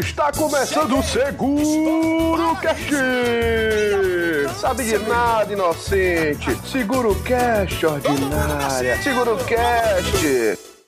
Está começando o Seguro Cast! Sabe de nada, inocente! Seguro Cast, ordinária! Seguro Cast!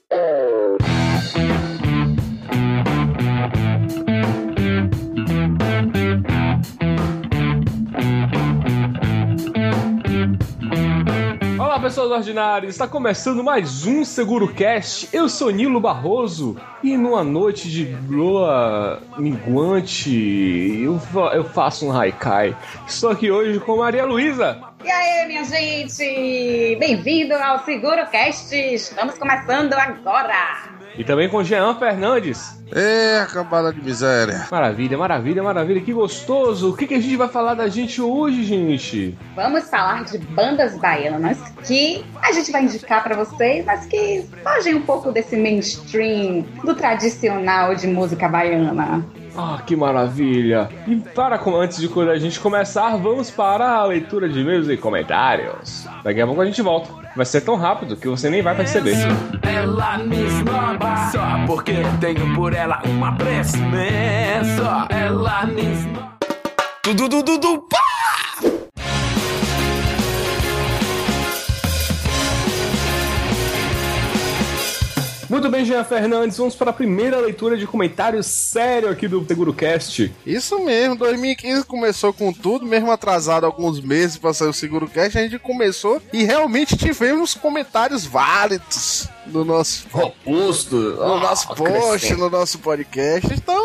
Ordinárias! Está começando mais um Seguro Cast. Eu sou Nilo Barroso e numa noite de lua minguante eu, eu faço um haikai. Estou aqui hoje com Maria Luísa. E aí, minha gente? Bem-vindo ao Seguro Cast. Estamos começando agora. E também com Jean Fernandes. É, cambada de miséria. Maravilha, maravilha, maravilha. Que gostoso. O que, que a gente vai falar da gente hoje, gente? Vamos falar de bandas baianas que a gente vai indicar pra vocês, mas que fogem um pouco desse mainstream, do tradicional de música baiana. Ah, que maravilha! E para com- antes de quando a gente começar, vamos para a leitura de e-mails e comentários. Daqui a pouco a gente volta. Vai ser tão rápido que você nem vai perceber. Ela me esnoba Só porque tenho por ela um apreço imenso Ela me esnoba Tudo, tudo, tudo, pá! Muito bem, Jean Fernandes, vamos para a primeira leitura de comentário sério aqui do TeguroCast. Isso mesmo, 2015 começou com tudo, mesmo atrasado alguns meses pra sair o Seguro Cash, a gente começou e realmente tivemos comentários válidos no nosso, Robusto. no nosso post, no nosso podcast. Então,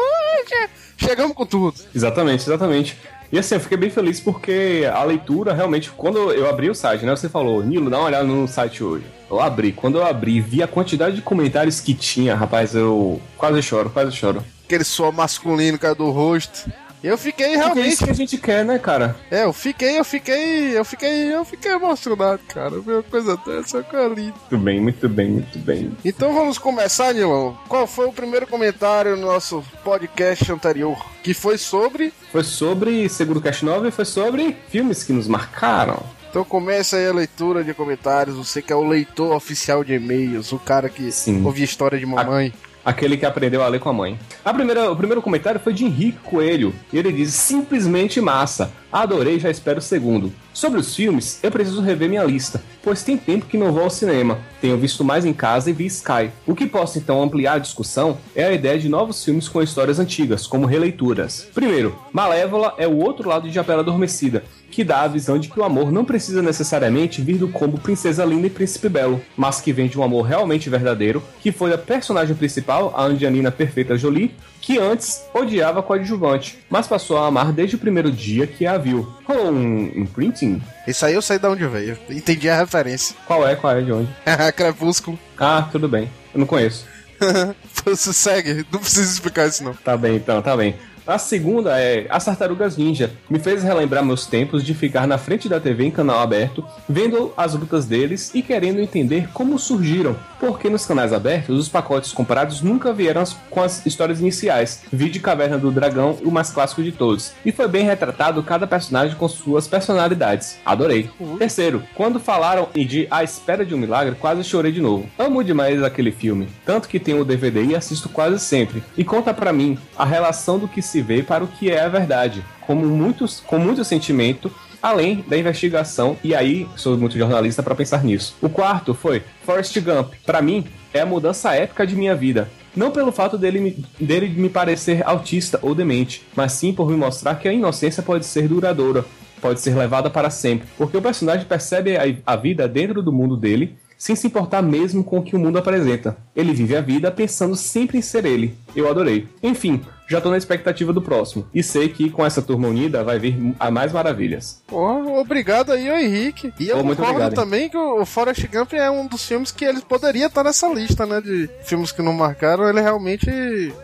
che- chegamos com tudo. Exatamente, exatamente. E assim, eu fiquei bem feliz porque a leitura realmente, quando eu abri o site, né? Você falou, Nilo, dá uma olhada no site hoje. Eu abri, quando eu abri, vi a quantidade de comentários que tinha, rapaz, eu quase choro, quase choro. Aquele suor masculino cara do rosto. Eu fiquei Porque é realmente. isso que a gente quer, né, cara? É, eu fiquei, eu fiquei, eu fiquei, eu fiquei emocionado, cara. Uma coisa dessa, cara. Muito bem, muito bem, muito bem. Então vamos começar, Nilão. Qual foi o primeiro comentário no nosso podcast anterior? Que foi sobre. Foi sobre Seguro Cash 9 e foi sobre filmes que nos marcaram. Então começa aí a leitura de comentários. Você que é o leitor oficial de e-mails, o cara que Sim. ouve a história de mamãe. Aquele que aprendeu a ler com a mãe. A primeira, o primeiro comentário foi de Henrique Coelho. E ele diz: simplesmente massa. Adorei, já espero o segundo. Sobre os filmes, eu preciso rever minha lista, pois tem tempo que não vou ao cinema. Tenho visto mais em casa e vi Sky. O que posso então ampliar a discussão é a ideia de novos filmes com histórias antigas, como releituras. Primeiro, Malévola é o outro lado de A Bela Adormecida, que dá a visão de que o amor não precisa necessariamente vir do combo Princesa Linda e Príncipe Belo, mas que vem de um amor realmente verdadeiro, que foi a personagem principal, a Angelina Perfeita Jolie, que antes odiava coadjuvante, mas passou a amar desde o primeiro dia que a viu. Rolou um imprinting? Isso aí eu sei de onde veio. Entendi a referência. Qual é? Qual é? De onde? Crepúsculo. Ah, tudo bem. Eu não conheço. Você segue, não precisa explicar isso não. Tá bem, então, tá bem. A segunda é As Tartarugas Ninja. Me fez relembrar meus tempos de ficar na frente da TV em canal aberto, vendo as lutas deles e querendo entender como surgiram. Porque nos canais abertos, os pacotes comprados nunca vieram com as histórias iniciais. Vi de Caverna do Dragão, o mais clássico de todos. E foi bem retratado cada personagem com suas personalidades. Adorei. Terceiro, quando falaram de A Espera de um Milagre, quase chorei de novo. Amo demais aquele filme, tanto que tenho o DVD e assisto quase sempre. E conta pra mim a relação do que se vê para o que é a verdade, como muitos, com muito sentimento, além da investigação, e aí sou muito jornalista para pensar nisso. O quarto foi Forrest Gump. Pra mim, é a mudança épica de minha vida. Não pelo fato dele me, dele me parecer autista ou demente, mas sim por me mostrar que a inocência pode ser duradoura, pode ser levada para sempre, porque o personagem percebe a, a vida dentro do mundo dele, sem se importar mesmo com o que o mundo apresenta. Ele vive a vida pensando sempre em ser ele. Eu adorei. Enfim, já tô na expectativa do próximo. E sei que com essa turma unida vai vir a mais maravilhas. Pô, obrigado aí, Henrique. E eu muito concordo obrigado, hein. também que o Forrest Gump é um dos filmes que ele poderia estar nessa lista, né? De filmes que não marcaram. Ele realmente.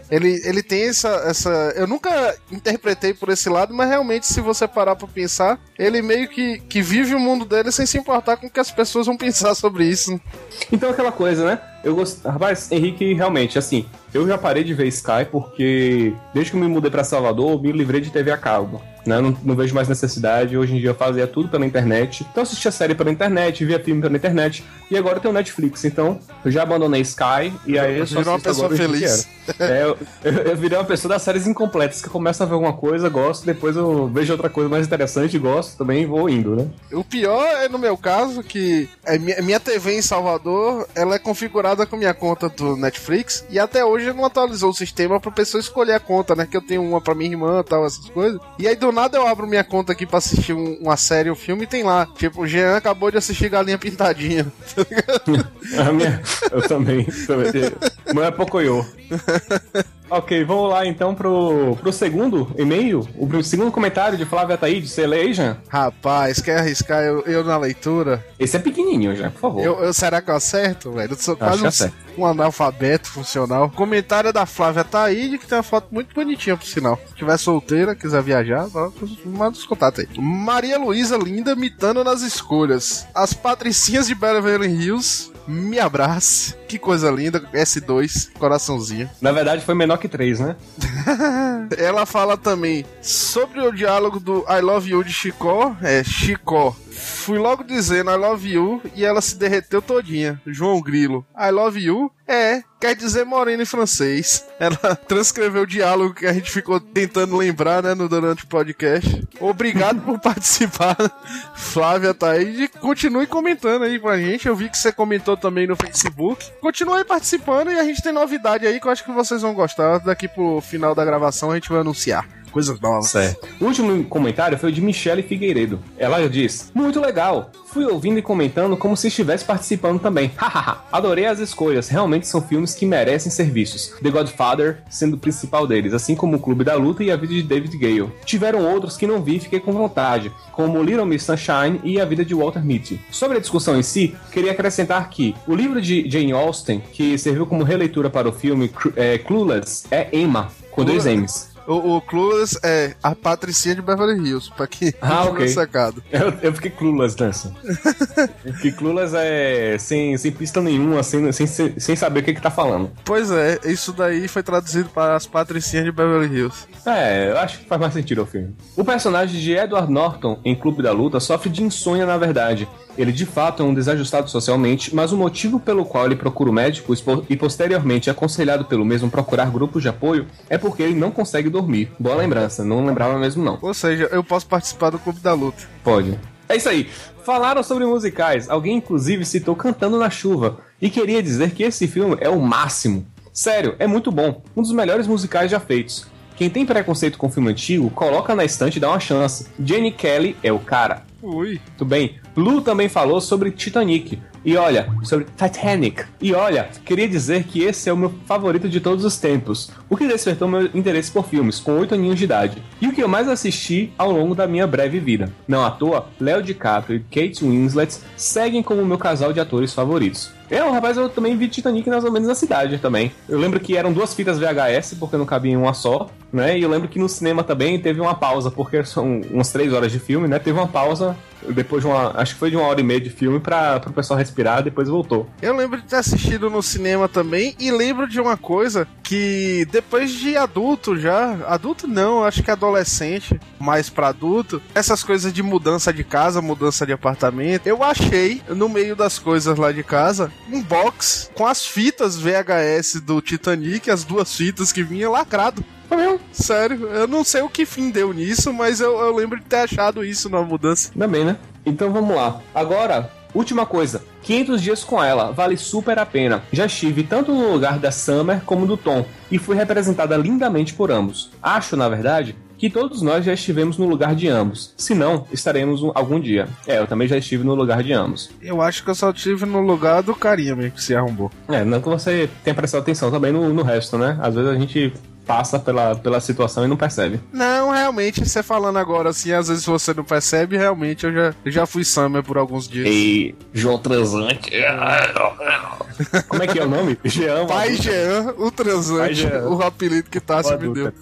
Ele, ele tem essa, essa. Eu nunca interpretei por esse lado, mas realmente, se você parar pra pensar, ele meio que, que vive o mundo dele sem se importar com o que as pessoas vão pensar sobre isso. Então aquela coisa, né? Eu gosto. Rapaz, Henrique, realmente, assim, eu já parei de ver Sky porque desde que eu me mudei pra Salvador, eu me livrei de TV a cabo. Né? Não, não vejo mais necessidade. Hoje em dia eu fazia tudo pela internet. Então eu assistia série pela internet, via filme pela internet. E agora tem o Netflix. Então eu já abandonei Sky e aí eu só Virou uma pessoa feliz. É, eu, eu, eu virei uma pessoa das séries incompletas, que eu começo a ver alguma coisa, gosto, depois eu vejo outra coisa mais interessante, gosto também e vou indo, né? O pior é no meu caso que é minha, minha TV em Salvador, ela é configurada com minha conta do Netflix e até hoje não atualizou o sistema pra pessoa escolher a conta, né? Que eu tenho uma pra minha irmã e tal, essas coisas. E aí do nada eu abro minha conta aqui pra assistir um- uma série, um filme e tem lá. Tipo, o Jean acabou de assistir Galinha Pintadinha. A minha, eu também. também. Não é Pocoyo. Ok, vamos lá então pro, pro segundo e-mail, o segundo comentário de Flávia Taíde, você lê aí, Jean? Rapaz, quer arriscar eu, eu na leitura? Esse é pequenininho, Jean, por favor. Eu, eu- será que eu acerto, velho? Eu sou quase um, um analfabeto funcional. Comentário da Flávia Taíde, que tem uma foto muito bonitinha, por sinal. Se tiver solteira, quiser viajar, manda os contatos aí. Maria Luísa Linda mitando nas escolhas. As patricinhas de Beverly Hills, me abrace. Que coisa linda. S2, coraçãozinho. Na verdade foi menor que 3, né? Ela fala também sobre o diálogo do I Love You de Chicó. É, Chicó. Fui logo dizendo I love you e ela se derreteu todinha. João Grilo. I love you é, quer dizer moreno em francês. Ela transcreveu o diálogo que a gente ficou tentando lembrar, né, no, durante o podcast. Obrigado por participar, Flávia tá aí. Continue comentando aí pra gente. Eu vi que você comentou também no Facebook. Continue aí participando e a gente tem novidade aí que eu acho que vocês vão gostar. Daqui pro final da gravação a gente vai anunciar. Coisas novas. Certo. O último comentário foi o de Michele Figueiredo. Ela diz: Muito legal. Fui ouvindo e comentando como se estivesse participando também. Hahaha. Adorei as escolhas. Realmente são filmes que merecem serviços. The Godfather sendo o principal deles, assim como o Clube da Luta e a vida de David Gale. Tiveram outros que não vi e fiquei com vontade, como Little Miss Sunshine e a vida de Walter Mitty. Sobre a discussão em si, queria acrescentar que o livro de Jane Austen, que serviu como releitura para o filme é, Clueless, é Emma, com dois M's. O, o Clueless é a Patricinha de Beverly Hills, pra quem Ah, ok. sacado. Eu, eu fiquei clueless nessa. Porque clueless é sem, sem pista nenhuma, sem, sem, sem saber o que, que tá falando. Pois é, isso daí foi traduzido para as Patricinhas de Beverly Hills. É, eu acho que faz mais sentido o filme. O personagem de Edward Norton em Clube da Luta sofre de insônia na verdade. Ele de fato é um desajustado socialmente, mas o motivo pelo qual ele procura o médico e posteriormente é aconselhado pelo mesmo procurar grupos de apoio é porque ele não consegue dormir. Boa lembrança, não lembrava mesmo não. Ou seja, eu posso participar do Clube da Luta. Pode. É isso aí. Falaram sobre musicais. Alguém, inclusive, citou Cantando na Chuva. E queria dizer que esse filme é o máximo. Sério, é muito bom. Um dos melhores musicais já feitos. Quem tem preconceito com filme antigo, coloca na estante e dá uma chance. Jenny Kelly é o cara. Ui. Muito bem. Lu também falou sobre Titanic. E olha, sobre Titanic. E olha, queria dizer que esse é o meu favorito de todos os tempos. O que despertou meu interesse por filmes, com 8 aninhos de idade. E o que eu mais assisti ao longo da minha breve vida. Não à toa, Léo DiCaprio e Kate Winslet seguem como meu casal de atores favoritos. Eu, rapaz, eu também vi Titanic mais ou menos na cidade também. Eu lembro que eram duas fitas VHS, porque não cabia em uma só, né? E eu lembro que no cinema também teve uma pausa, porque são umas três horas de filme, né? Teve uma pausa depois de uma. Acho que foi de uma hora e meia de filme para o pessoal respirar, depois voltou. Eu lembro de ter assistido no cinema também e lembro de uma coisa que depois de adulto já, adulto não, acho que adolescente, mais pra adulto, essas coisas de mudança de casa, mudança de apartamento, eu achei no meio das coisas lá de casa um box com as fitas VHS do Titanic, as duas fitas que vinha lacrado. Sério, eu não sei o que fim deu nisso, mas eu, eu lembro de ter achado isso na mudança. Bem, né? Então vamos lá. Agora, última coisa. 500 dias com ela, vale super a pena. Já estive tanto no lugar da Summer como do Tom, e fui representada lindamente por ambos. Acho, na verdade, que todos nós já estivemos no lugar de ambos. Se não, estaremos um- algum dia. É, eu também já estive no lugar de ambos. Eu acho que eu só tive no lugar do carinha mesmo que se arrombou. É, não que você tenha prestado atenção também no, no resto, né? Às vezes a gente passa pela, pela situação e não percebe. Não, realmente, você falando agora assim, às vezes você não percebe, realmente eu já, eu já fui Summer por alguns dias. E João Transante. Como é que é o nome? Jean. Pai. Jean, o transante, Jean. o apelido que Tassi me deu.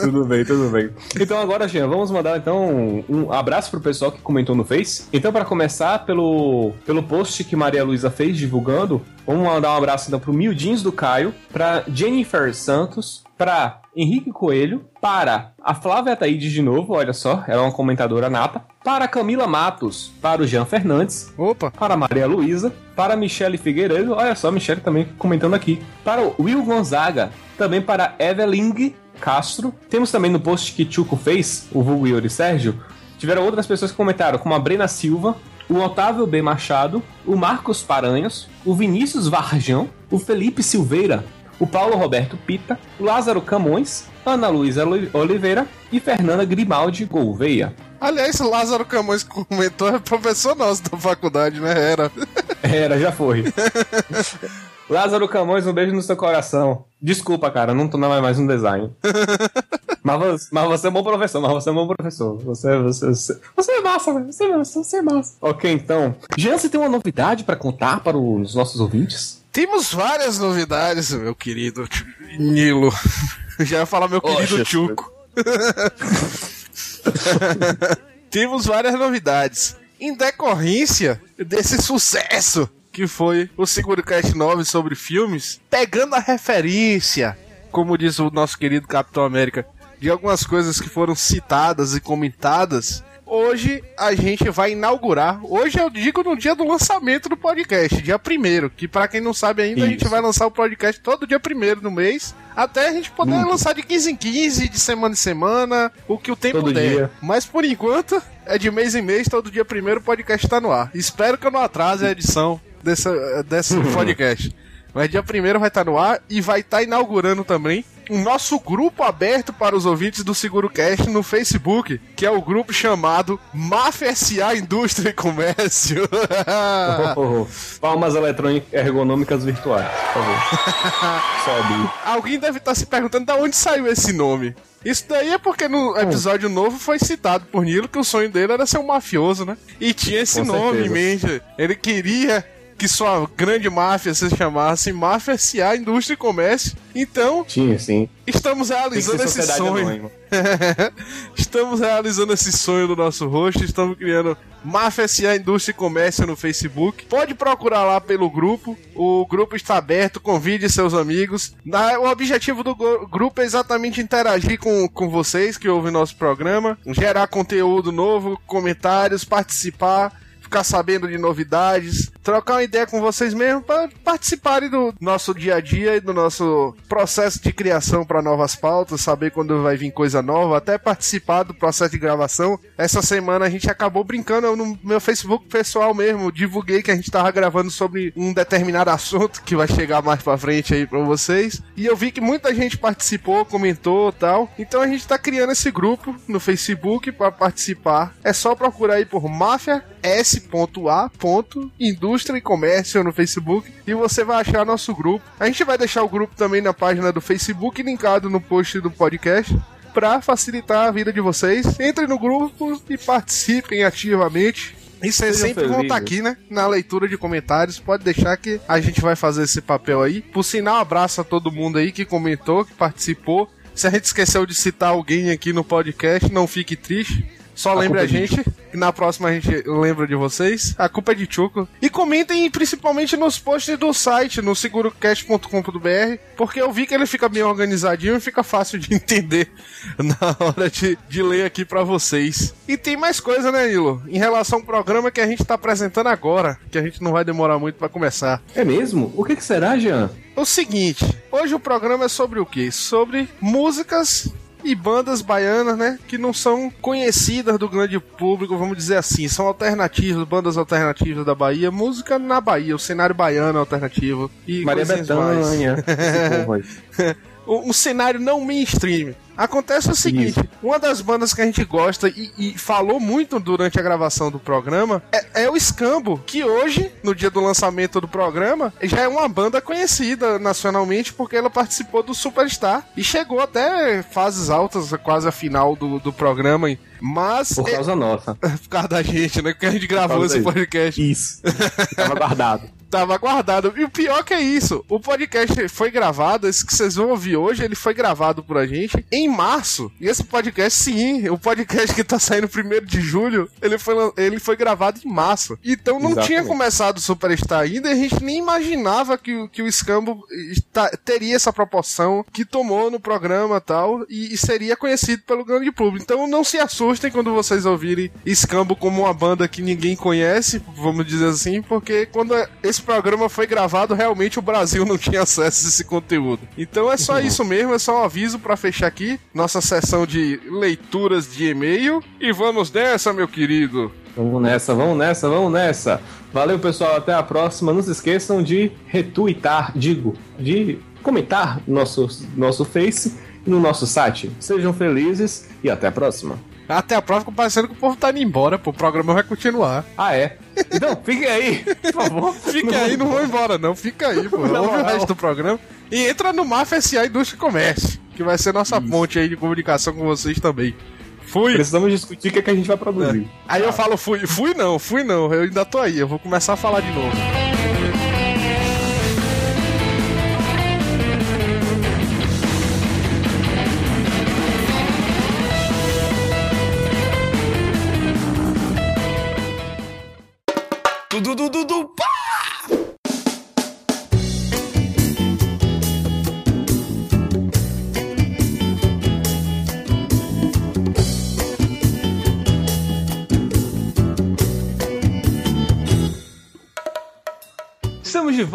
tudo bem, tudo bem. Então agora, Jean, vamos mandar então um abraço pro pessoal que comentou no Face. Então, para começar, pelo, pelo post que Maria Luísa fez divulgando, vamos mandar um abraço então pro Mildins do Caio, pra Jennifer Santos, para Henrique Coelho, para a Flávia Ataíde de novo, olha só, ela é uma comentadora nata, para Camila Matos, para o Jean Fernandes, Opa! para Maria Luísa, para Michele Figueiredo, olha só, Michele também comentando aqui, para o Will Gonzaga, também para Evelyn Castro. Temos também no post que Chuco fez, o vulgo Yuri Sérgio, tiveram outras pessoas que comentaram, como a Brena Silva, o Otávio B. Machado, o Marcos Paranhos, o Vinícius Varjão, o Felipe Silveira, o Paulo Roberto Pita, Lázaro Camões, Ana Luísa Oli- Oliveira e Fernanda Grimaldi Gouveia. Aliás, Lázaro Camões comentou é professor nosso da faculdade, né? Era. Era, já foi. Lázaro Camões, um beijo no seu coração. Desculpa, cara, não tô não é mais um design. mas, você, mas você é um bom professor, mas você é um bom professor. Você, você, você, você é massa, velho. Você é massa, você é massa. Ok, então. Jean, você tem uma novidade pra contar para os nossos ouvintes? Temos várias novidades, meu querido Nilo. Já ia falar meu querido Oxe, Chuco. Temos várias novidades. Em decorrência desse sucesso que foi o SeguroCast 9 sobre filmes, pegando a referência, como diz o nosso querido Capitão América, de algumas coisas que foram citadas e comentadas, hoje a gente vai inaugurar. Hoje eu digo no dia do lançamento do podcast, dia 1 que para quem não sabe ainda, a gente Isso. vai lançar o podcast todo dia 1 do mês, até a gente poder lançar de 15 em 15, de semana em semana, o que o tempo Todo der. dia. Mas por enquanto, é de mês em mês, todo dia primeiro o podcast tá no ar. Espero que eu não atrase a edição dessa, desse podcast. Mas dia primeiro vai estar no ar e vai estar inaugurando também nosso grupo aberto para os ouvintes do Seguro Cast no Facebook, que é o grupo chamado Máfia SA Indústria e Comércio. Oh, palmas eletrônicas ergonômicas virtuais, por favor. Sobe. Alguém deve estar se perguntando de onde saiu esse nome. Isso daí é porque no episódio novo foi citado por Nilo que o sonho dele era ser um mafioso, né? E tinha esse Com nome certeza. em mente. Ele queria que sua grande máfia se chamasse Máfia SA Indústria e Comércio. Então, Tinha, sim. estamos realizando esse sonho. estamos realizando esse sonho do nosso host, estamos criando Máfia SA Indústria e Comércio no Facebook. Pode procurar lá pelo grupo. O grupo está aberto, convide seus amigos. O objetivo do grupo é exatamente interagir com, com vocês que ouvem nosso programa, gerar conteúdo novo, comentários, participar. Ficar sabendo de novidades, trocar uma ideia com vocês mesmo para participarem do nosso dia a dia e do nosso processo de criação para novas pautas, saber quando vai vir coisa nova, até participar do processo de gravação. Essa semana a gente acabou brincando no meu Facebook pessoal mesmo, divulguei que a gente tava gravando sobre um determinado assunto que vai chegar mais pra frente aí pra vocês. E eu vi que muita gente participou, comentou tal. Então a gente tá criando esse grupo no Facebook para participar. É só procurar aí por Máfia S.A. Indústria e Comércio no Facebook e você vai achar nosso grupo. A gente vai deixar o grupo também na página do Facebook linkado no post do podcast para facilitar a vida de vocês. Entrem no grupo e participem ativamente. E vocês sempre vão estar felizes. aqui, né? Na leitura de comentários. Pode deixar que a gente vai fazer esse papel aí. Por sinal, abraço a todo mundo aí que comentou, que participou. Se a gente esqueceu de citar alguém aqui no podcast, não fique triste. Só a é de gente, que na próxima a gente lembra de vocês. A culpa é de Chuco. E comentem principalmente nos posts do site, no segurocast.com.br, porque eu vi que ele fica bem organizadinho e fica fácil de entender na hora de, de ler aqui pra vocês. E tem mais coisa, né, Nilo? Em relação ao programa que a gente tá apresentando agora, que a gente não vai demorar muito pra começar. É mesmo? O que, que será, Jean? O seguinte, hoje o programa é sobre o quê? Sobre músicas e bandas baianas, né? Que não são conhecidas do grande público, vamos dizer assim. São alternativas, bandas alternativas da Bahia. Música na Bahia, o cenário baiano alternativo. E Maria. Bethânia. um cenário não mainstream. Acontece o seguinte: uma das bandas que a gente gosta e, e falou muito durante a gravação do programa é, é o Scambo, que hoje, no dia do lançamento do programa, já é uma banda conhecida nacionalmente porque ela participou do Superstar e chegou até fases altas, quase a final do, do programa. Mas. Por causa nossa. É, por causa da gente, né? Porque a gente gravou esse podcast. Isso. Tava guardado. Tava guardado. E o pior que é isso, o podcast foi gravado, esse que vocês vão ouvir hoje, ele foi gravado por a gente em março. E esse podcast, sim, o podcast que tá saindo primeiro de julho, ele foi, ele foi gravado em março. Então não Exatamente. tinha começado o Superstar ainda e a gente nem imaginava que, o- que o Escambo está- teria essa proporção que tomou no programa tal, e, e seria conhecido pelo grande público. Então não se assustem quando vocês ouvirem Escambo como uma banda que ninguém conhece, vamos dizer assim, porque quando esse programa foi gravado, realmente o Brasil não tinha acesso a esse conteúdo. Então é só isso mesmo, é só um aviso pra fechar aqui nossa sessão de leituras de e-mail. E vamos nessa, meu querido. Vamos nessa, vamos nessa, vamos nessa. Valeu, pessoal. Até a próxima. Não se esqueçam de retweetar, digo, de comentar no nosso, nosso Face e no nosso site. Sejam felizes e até a próxima. Até a próxima, parecendo que o povo tá indo embora, pô. O programa vai continuar. Ah, é? Então, fiquem aí, por favor. Fica aí, não vão embora, não. Fica aí, pô. Na Ouve o moral. resto do programa. E entra no MAF SA Indústria e Comércio, que vai ser nossa ponte aí de comunicação com vocês também. Fui. Precisamos discutir o que, é que a gente vai produzir. Aí eu falo fui. Fui não, fui não. Eu ainda tô aí. Eu vou começar a falar de novo.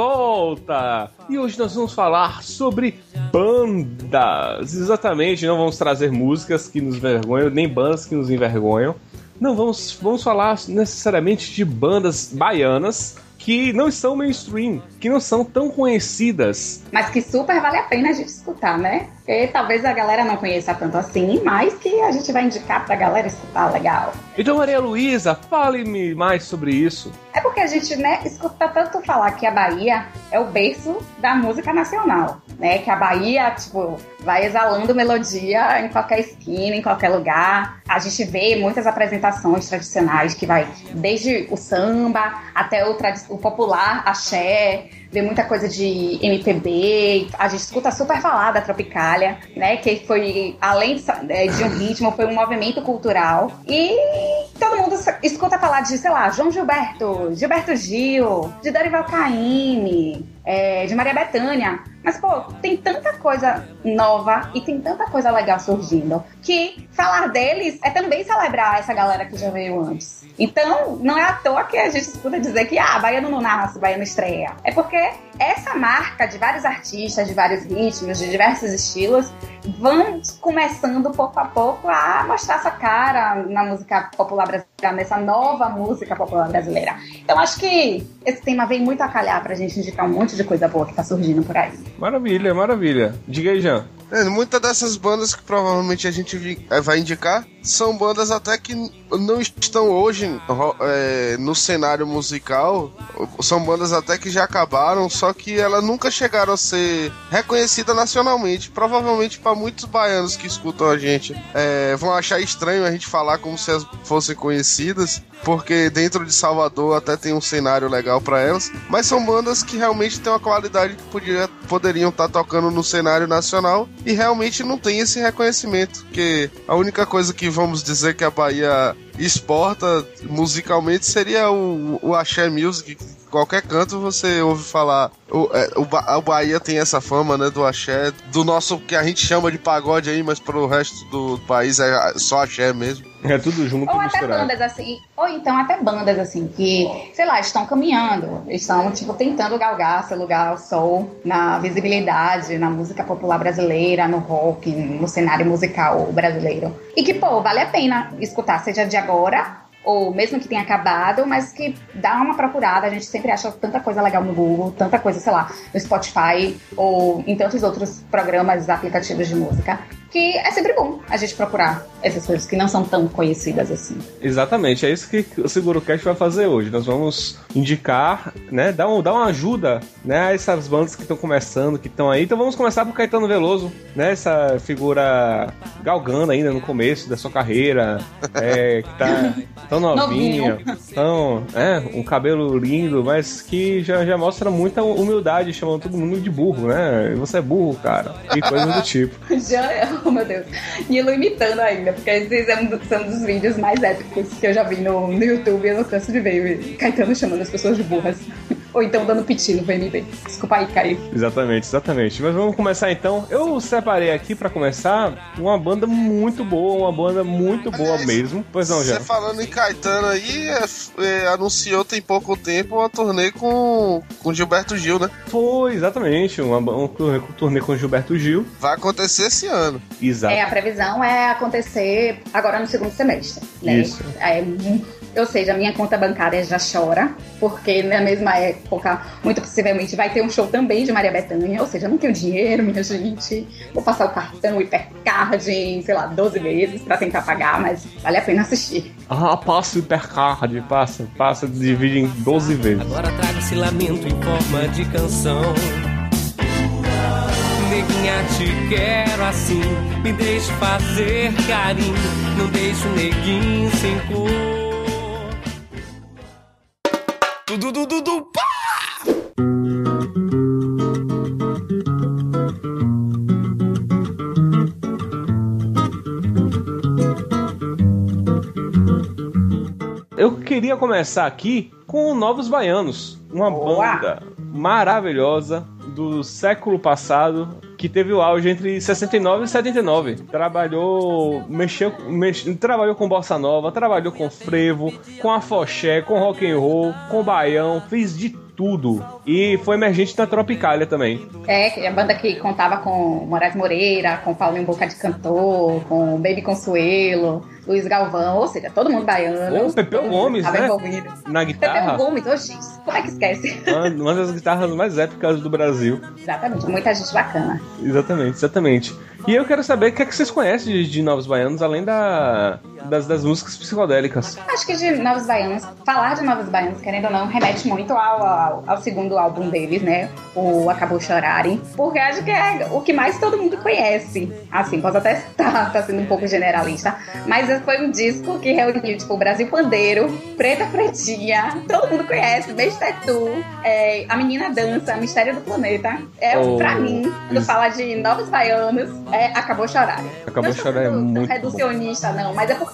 Volta! E hoje nós vamos falar sobre bandas. Exatamente, não vamos trazer músicas que nos envergonham, nem bandas que nos envergonham. Não, vamos, vamos falar necessariamente de bandas baianas que não são mainstream, que não são tão conhecidas. Mas que super vale a pena a gente escutar, né? Talvez a galera não conheça tanto assim, mas que a gente vai indicar pra galera escutar legal. Então, Maria Luísa, fale-me mais sobre isso. É porque a gente, né, escuta tanto falar que a Bahia é o berço da música nacional, né? Que a Bahia, tipo, vai exalando melodia em qualquer esquina, em qualquer lugar. A gente vê muitas apresentações tradicionais que vai desde o samba até o, o popular axé, vê muita coisa de MPB. A gente escuta super falar da Tropicália, né? Que foi, além de, é, um ritmo, foi um movimento cultural. E todo mundo escuta falar de, sei lá, João Gilberto, Gilberto Gil, de Dorival Caymmi, é, de Maria Bethânia. Mas, pô, tem tanta coisa nova e tem tanta coisa legal surgindo que falar deles é também celebrar essa galera que já veio antes. Então, não é à toa que a gente escuta dizer que, ah, Baiano não nasce, Baiano estreia. É porque essa marca de vários artistas, de vários ritmos, de diversos estilos, vão começando pouco a pouco a mostrar essa cara na música popular brasileira, nessa nova música popular brasileira. Então, acho que esse tema vem muito a calhar pra gente indicar um monte de coisa boa que tá surgindo por aí. Maravilha, maravilha. Diga aí, Jean. É, muitas dessas bandas que provavelmente a gente eh, vai indicar são bandas até que não estão hoje é, no cenário musical. São bandas até que já acabaram, só que elas nunca chegaram a ser reconhecidas nacionalmente. Provavelmente para muitos baianos que escutam a gente é, vão achar estranho a gente falar como se elas fossem conhecidas, porque dentro de Salvador até tem um cenário legal para elas. Mas são bandas que realmente têm uma qualidade que podia, poderiam estar tocando no cenário nacional e realmente não tem esse reconhecimento. Porque a única coisa que vamos dizer que a Bahia exporta musicalmente seria o, o Axé Music. Qualquer canto você ouve falar. O, é, o, Ba- o Bahia tem essa fama, né, do axé, do nosso que a gente chama de pagode aí, mas pro resto do país é só axé mesmo. É tudo junto Ou e até misturado. bandas assim, ou então até bandas assim, que, sei lá, estão caminhando, estão, tipo, tentando galgar seu lugar ao sol na visibilidade, na música popular brasileira, no rock, no cenário musical brasileiro. E que, pô, vale a pena escutar, seja de agora, ou mesmo que tenha acabado, mas que dá uma procurada, a gente sempre acha tanta coisa legal no Google, tanta coisa, sei lá, no Spotify, ou em tantos outros programas, aplicativos de música. Que é sempre bom a gente procurar essas coisas que não são tão conhecidas assim. Exatamente, é isso que o Seguro Cast vai fazer hoje. Nós vamos indicar, né, dar, um, dar uma ajuda, né, a essas bandas que estão começando, que estão aí. Então vamos começar por Caetano Veloso, né, essa figura galgando ainda no começo da sua carreira, é, que tá tão novinho, tão, é, um cabelo lindo, mas que já, já mostra muita humildade, chamando todo mundo de burro, né? Você é burro, cara. E coisas do tipo. Já, oh meu Deus. Ele imitando ainda, porque esses é um são dos vídeos mais épicos que eu já vi no, no YouTube. Eu não canso de ver Caetano chamando as pessoas de burras. Ou então dando piti no VMB. Desculpa aí, Caio. Exatamente, exatamente. Mas vamos começar então. Eu separei aqui pra começar uma banda muito boa, uma banda muito boa Aliás, mesmo. Pois não, já. Você falando em Caetano aí, é, é, anunciou tem pouco tempo uma turnê com, com Gilberto Gil, né? Foi, exatamente. Uma, um turnê, turnê com Gilberto Gil. Vai acontecer esse ano. Exato. É, a previsão é acontecer agora no segundo semestre. Né? Isso. É, ou seja, a minha conta bancária já chora, porque na mesma época, muito possivelmente, vai ter um show também de Maria Bethânia. Ou seja, eu não tenho dinheiro, minha gente. Vou passar o cartão, hipercard em, sei lá, 12 vezes pra tentar pagar, mas vale a pena assistir. Ah, passa o hipercard, passa, passa, divide em 12 vezes. Agora trago esse lamento em forma de canção. Neguinha, te quero assim. Me deixe fazer carinho. Não deixe o neguinho sem cor. Dudu, dudu, dudu, pá! Eu queria começar aqui com Novos Baianos, uma Boa! banda maravilhosa do século passado que teve o auge entre 69 e 79. Trabalhou, mexeu, mex- trabalhou com bossa nova, trabalhou com frevo, com afoxé, com rock and roll, com baião, fez de tudo. E foi emergente na Tropicália também. É, a banda que contava com Moraes Moreira, com Paulinho Boca de Cantor, com Baby Consuelo, Luiz Galvão, ou seja, todo mundo baiano. Ô, Pepeu Gomes, né? envolvido. Na Pepeu guitarra, Gomes, hoje, como é que esquece? uma, uma das guitarras mais épicas do Brasil. Exatamente, muita gente bacana. Exatamente, exatamente. E eu quero saber o que é que vocês conhecem de, de Novos Baianos, além da, das, das músicas psicodélicas. Acho que de Novos Baianos, falar de Novos Baianos, querendo ou não, remete muito ao, ao, ao segundo álbum deles, né? O Acabou Chorarem. Porque acho que é o que mais todo mundo conhece. Assim, posso até estar tá sendo um pouco generalista, mas foi um disco que reuniu, tipo, Brasil Pandeiro, Preta Pretinha, todo mundo conhece, Beijo Tatu, é, A Menina Dança, Mistério do Planeta. É, Oh, pra mim, quando isso. fala de Novos Baianos, é Acabou Chorarem. Acabou Chorarem é muito bom. reducionista, não, mas é porque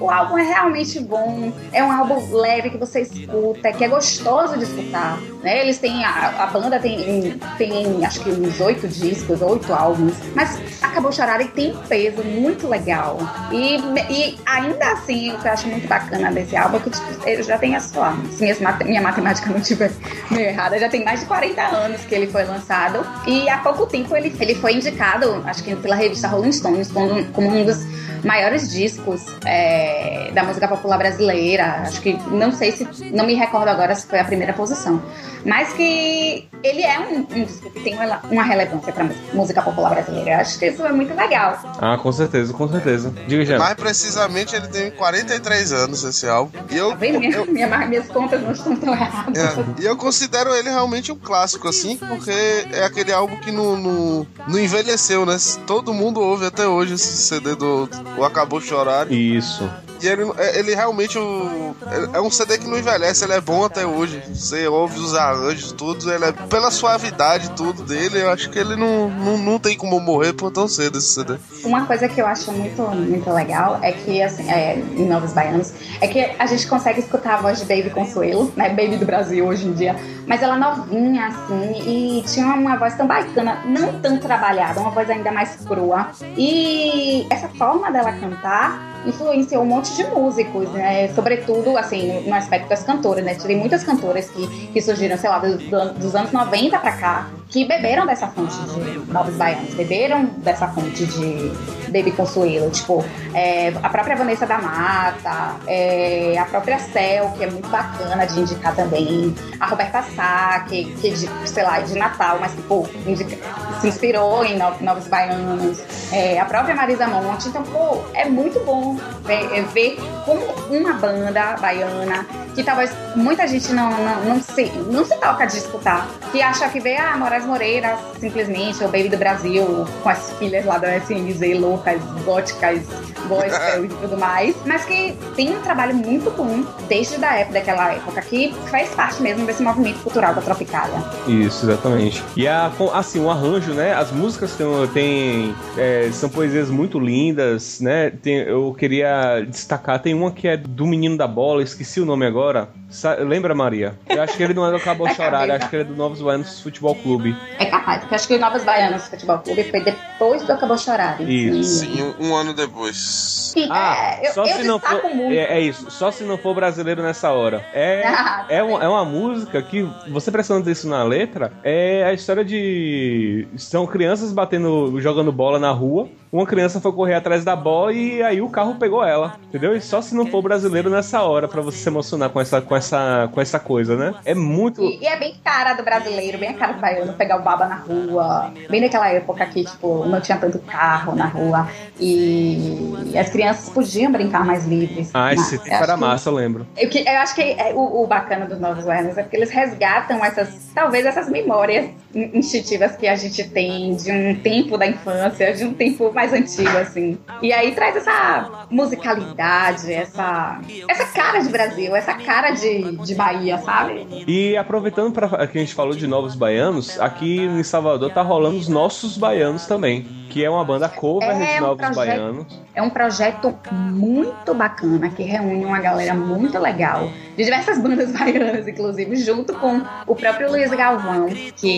o álbum é realmente bom. É um álbum leve que você escuta, que é gostoso de escutar. Né? Eles têm. A, a banda tem, tem acho que uns oito discos, oito álbuns. Mas Acabou Chorar e tem um peso muito legal. E, e ainda assim, o que eu acho muito bacana desse álbum é que tipo, ele já tem a sua. Se minha, minha matemática não estiver meio errada, já tem mais de 40 anos que ele foi lançado. E há pouco tempo ele, ele foi indicado, acho que pela revista Rolling Stones, como, como um dos maiores discos é, da música popular brasileira. Acho que não sei se não me recordo agora se foi a primeira posição, mas que ele é um, um disco que tem uma, uma relevância para música popular brasileira. Eu acho que isso é muito legal. Ah, com certeza, com certeza. Diga, já. Mais precisamente, ele tem 43 anos esse álbum. E eu, Tá vendo? Minha, eu- minha- minhas contas não estão tão erradas. é, e eu considero ele realmente um clássico, assim, porque é aquele álbum que não, não, não envelheceu, né? Todo mundo ouve até hoje esse CD do, do Acabou Chorar. Isso. E ele, é- ele realmente o- é é um CD que não envelhece, ele é bom até hoje. Você ouve os arranjos, tudo, ele é, pela suavidade tudo dele, eu acho que ele não, não, não tem como morrer por tão cedo esse CD. Uma coisa que eu acho muito, muito legal é que, assim, é, em Novos Baianos, é que a gente consegue escutar a voz de Baby Consuelo, né? Baby do Brasil hoje em dia. Mas ela novinha, assim, e tinha uma voz tão bacana, não tão trabalhada, uma voz ainda mais crua. E essa forma dela cantar influenciou um monte de músicos, né? Sobretudo, assim, no aspecto das cantoras, né? Tem muitas cantoras que, que surgiram, sei lá, dos, dos anos 90 pra cá, que beberam dessa fonte de Novos Baianos, beberam dessa fonte de Baby Consuelo, tipo, é, a própria Vanessa da Mata, é, a própria Cel, que é muito bacana de indicar também, a Roberta Sá, que, que de, sei lá, é de Natal, mas que, pô, indica- se inspirou em No- Novos Baianos, é, a própria Marisa Monte. Então, pô, é muito bom ver, é, ver como uma banda baiana, que talvez muita gente não, não, não, se, não se toca de escutar, que acha que vê a Moraes Moreira, simplesmente, o Baby do Brasil, com as filhas lá da SNZ, loucas, góticas, gospel e tudo mais, mas que tem um trabalho muito bom desde a época, daquela época, que faz parte mesmo desse movimento cultural da Tropicália. Isso, exatamente. E a, assim, o arranjo, né? As músicas têm, têm, é, são poesias muito lindas, né? Tem- eu queria destacar, tem uma que é do Menino da Bola, esqueci o nome agora. Sa- lembra, Maria? Eu acho que ele não é do Cabo eu cabeça. acho que ele é do Novos Baianos Futebol Clube. É capaz, porque acho que o Novos Baianos Futebol Clube foi depois do Acabou Chorar. Isso. Sim, um, um ano depois. Sim, Ah, é, eu, só eu se não for. É, é isso, só se não for brasileiro nessa hora. É, Ah, é, uma, é uma música que, você prestando atenção na letra, é a história de. São crianças batendo, jogando bola na rua. Uma criança foi correr atrás da bola e aí o carro pegou ela. Entendeu? E só se não for brasileiro nessa hora pra você se emocionar com essa, com essa, com essa coisa, né? É muito. E, e é bem cara do brasileiro, bem a cara do baiano, pegar o baba na rua. Bem naquela época que, tipo, não tinha tanto carro na rua. E as crianças podiam brincar mais livres. Ah, esse tempo era massa, eu lembro. Eu, que- eu acho que é o, o bacana dos Novos Baianos é porque eles resgatam essas, talvez essas memórias in- instintivas que a gente tem de um tempo da infância, de um tempo mais antigo, assim. E aí traz essa musicalidade, essa, essa cara de Brasil, essa cara de, de Bahia, sabe? E aproveitando para que a gente falou de novos baianos, aqui em Salvador tá rolando os nossos baianos também, que é uma banda cover É de um novos projeto- baianos. É um projeto muito bacana que reúne uma galera muito legal, de diversas bandas baianas, inclusive, junto com o próprio Luiz Galvão,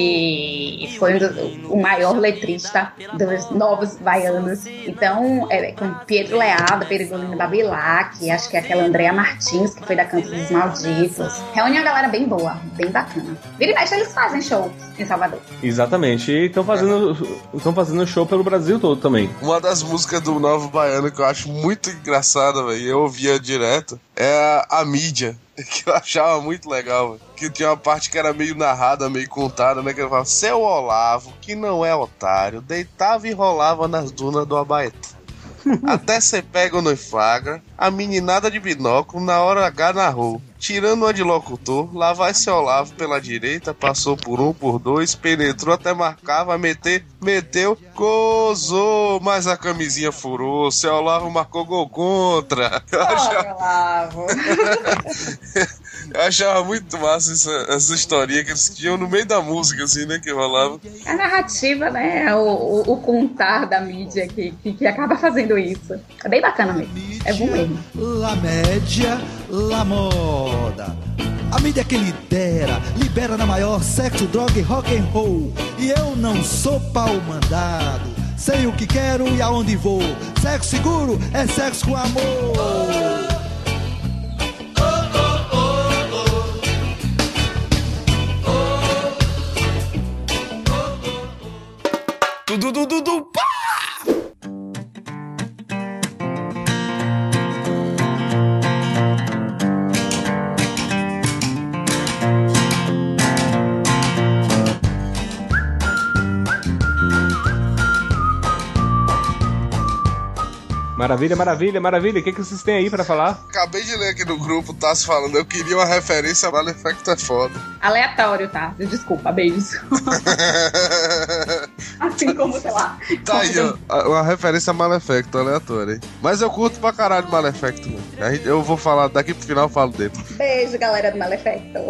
que foi um dos- o maior letrista dos novos baianos. Então, é, com Pietro Leado, Perigolino Babilac, acho que é aquela Andrea Martins, que foi da Canto dos Malditos. Reúne uma galera bem boa, bem bacana. Vira e mexe, eles fazem show em Salvador. Exatamente. E estão fazendo, estão fazendo show pelo Brasil todo também. Uma das músicas do Novo Baiano que eu acho muito engraçada, velho, eu ouvia direto, é a, mídia. Que eu achava muito legal. Que tinha uma parte que era meio narrada, meio contada, né? Que ele falava, seu Olavo, que não é otário, deitava e rolava nas dunas do Abaeté. Até ser pego no flagra, a meninada de binóculo na hora H narrou. Tirando uma de locutor, lá vai seu Olavo pela direita, passou por um, por dois, penetrou até marcava, meter, meteu, gozou, mas a camisinha furou, seu Olavo marcou gol contra. Eu achava, Olavo. eu achava muito massa essa, essa historinha que eles tinham no meio da música, assim, né, que rolava. A narrativa, né? O, o, o contar da mídia que, que, que acaba fazendo isso. É bem bacana mesmo. É bom mesmo. La média, la moda. A mídia que lidera, libera na maior sexo, droga e rock and roll. E eu não sou pau mandado. Sei o que quero e aonde vou. Sexo seguro é sexo com amor. Tudo, tudo, tudo, pá! Maravilha, maravilha, maravilha. O que, que vocês têm aí pra falar? Acabei de ler aqui no grupo, tá se falando, eu queria uma referência a Malefacto é foda. Aleatório, tá? Desculpa, beijos. assim como, sei lá. Tá aí, ó. Uma referência a Malefacto, aleatória, hein? Mas eu curto pra caralho Malefacto, Eu vou falar, daqui pro final eu falo dele. Beijo, galera do Malefacto.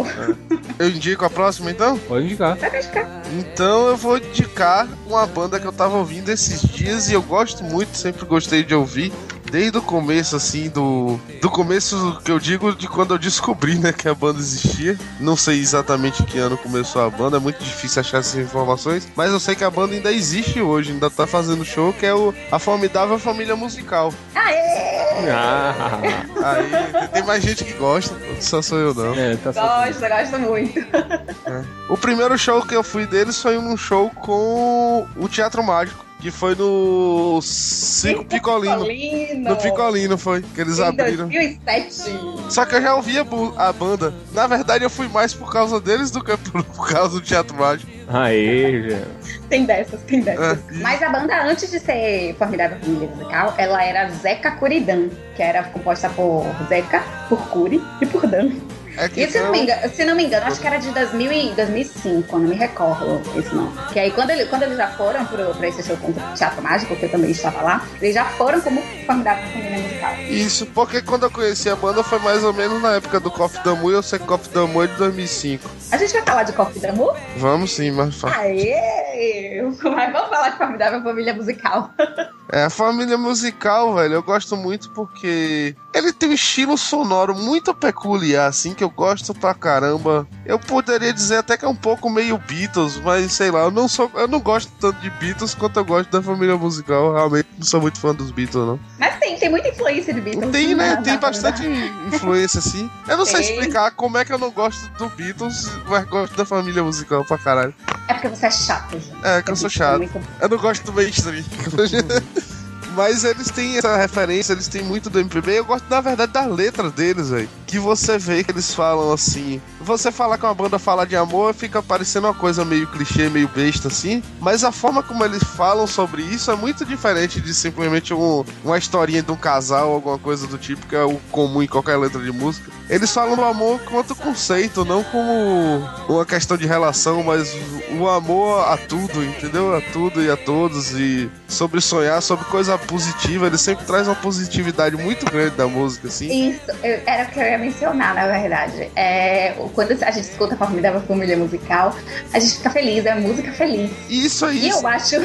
Eu indico a próxima, então? Pode indicar. Vai ficar. Então eu vou indicar uma banda que eu tava ouvindo esses dias e eu gosto muito, sempre gostei de ouvir. Desde o começo, assim, do. Do começo que eu digo de quando eu descobri, né, que a banda existia. Não sei exatamente que ano começou a banda, é muito difícil achar essas informações. Mas eu sei que a banda ainda existe hoje, ainda tá fazendo show, que é o A Formidável Família Musical. Aê! Ah, Aí tem mais gente que gosta, só sou eu não. é, tá certo. Gosto, gosto muito. O primeiro show que eu fui deles foi num show com o Teatro Mágico, que foi no Cinco Picolino. Picolino. No Picolino foi, que eles Em abriram. 2007. Só que eu já ouvia a banda. Na verdade, eu fui mais por causa deles do que por, por causa do Teatro Mágico. Aê, já. Tem dessas, tem dessas. É. Mas a banda, antes de ser Formidável Família Musical, ela era Zeca Curidan, que era composta por Zeca, por Curi e por Dan. É E se não, me engano, se não me engano, acho que era de 2000 e 2005, não me recordo isso não. Que aí quando, ele, quando eles já foram pro, pra esse show contra o Teatro Mágico, que eu também estava lá, eles já foram como Formidável Família Musical. Isso, porque quando eu conheci a banda foi mais ou menos na época do Coffee Damu e eu sei que Coffee Damu é de 2005. A gente vai falar de Coffee Damu? Vamos sim, mas Aê! Mas vamos falar de Formidável Família Musical. É, a família musical, velho, eu gosto muito porque ele tem um estilo sonoro muito peculiar, assim, que eu gosto pra caramba. Eu poderia dizer até que é um pouco meio Beatles, mas sei lá, eu não sou, eu não gosto tanto de Beatles quanto eu gosto da família musical. Eu realmente não sou muito fã dos Beatles, não. Mas tem, tem muita influência de Beatles. Tem, né? Tem bastante influência, assim. Eu não sei explicar como é que eu não gosto do Beatles, mas gosto da família musical pra caralho. É porque você é chato, gente. É, que eu sou É chato. Eu não gosto do mainstream. Mas eles têm essa referência, eles têm muito do MPB. Eu gosto, na verdade, das letras deles, velho. Que você vê que eles falam assim. Você falar que uma banda fala de amor fica parecendo uma coisa meio clichê, meio besta, assim. Mas a forma como eles falam sobre isso é muito diferente de simplesmente um- uma historinha de um casal ou alguma coisa do tipo, que é o comum em qualquer letra de música. Eles falam do amor quanto conceito, não como uma questão de relação, mas o amor a tudo, entendeu? A tudo e a todos. E sobre sonhar, sobre coisa positiva. Ele sempre traz uma positividade muito grande da música, assim. Isso, era o que eu ia mencionar, na verdade. É, quando a gente escuta a Formidável Família Musical, a gente fica feliz, é música feliz. Isso é E eu acho.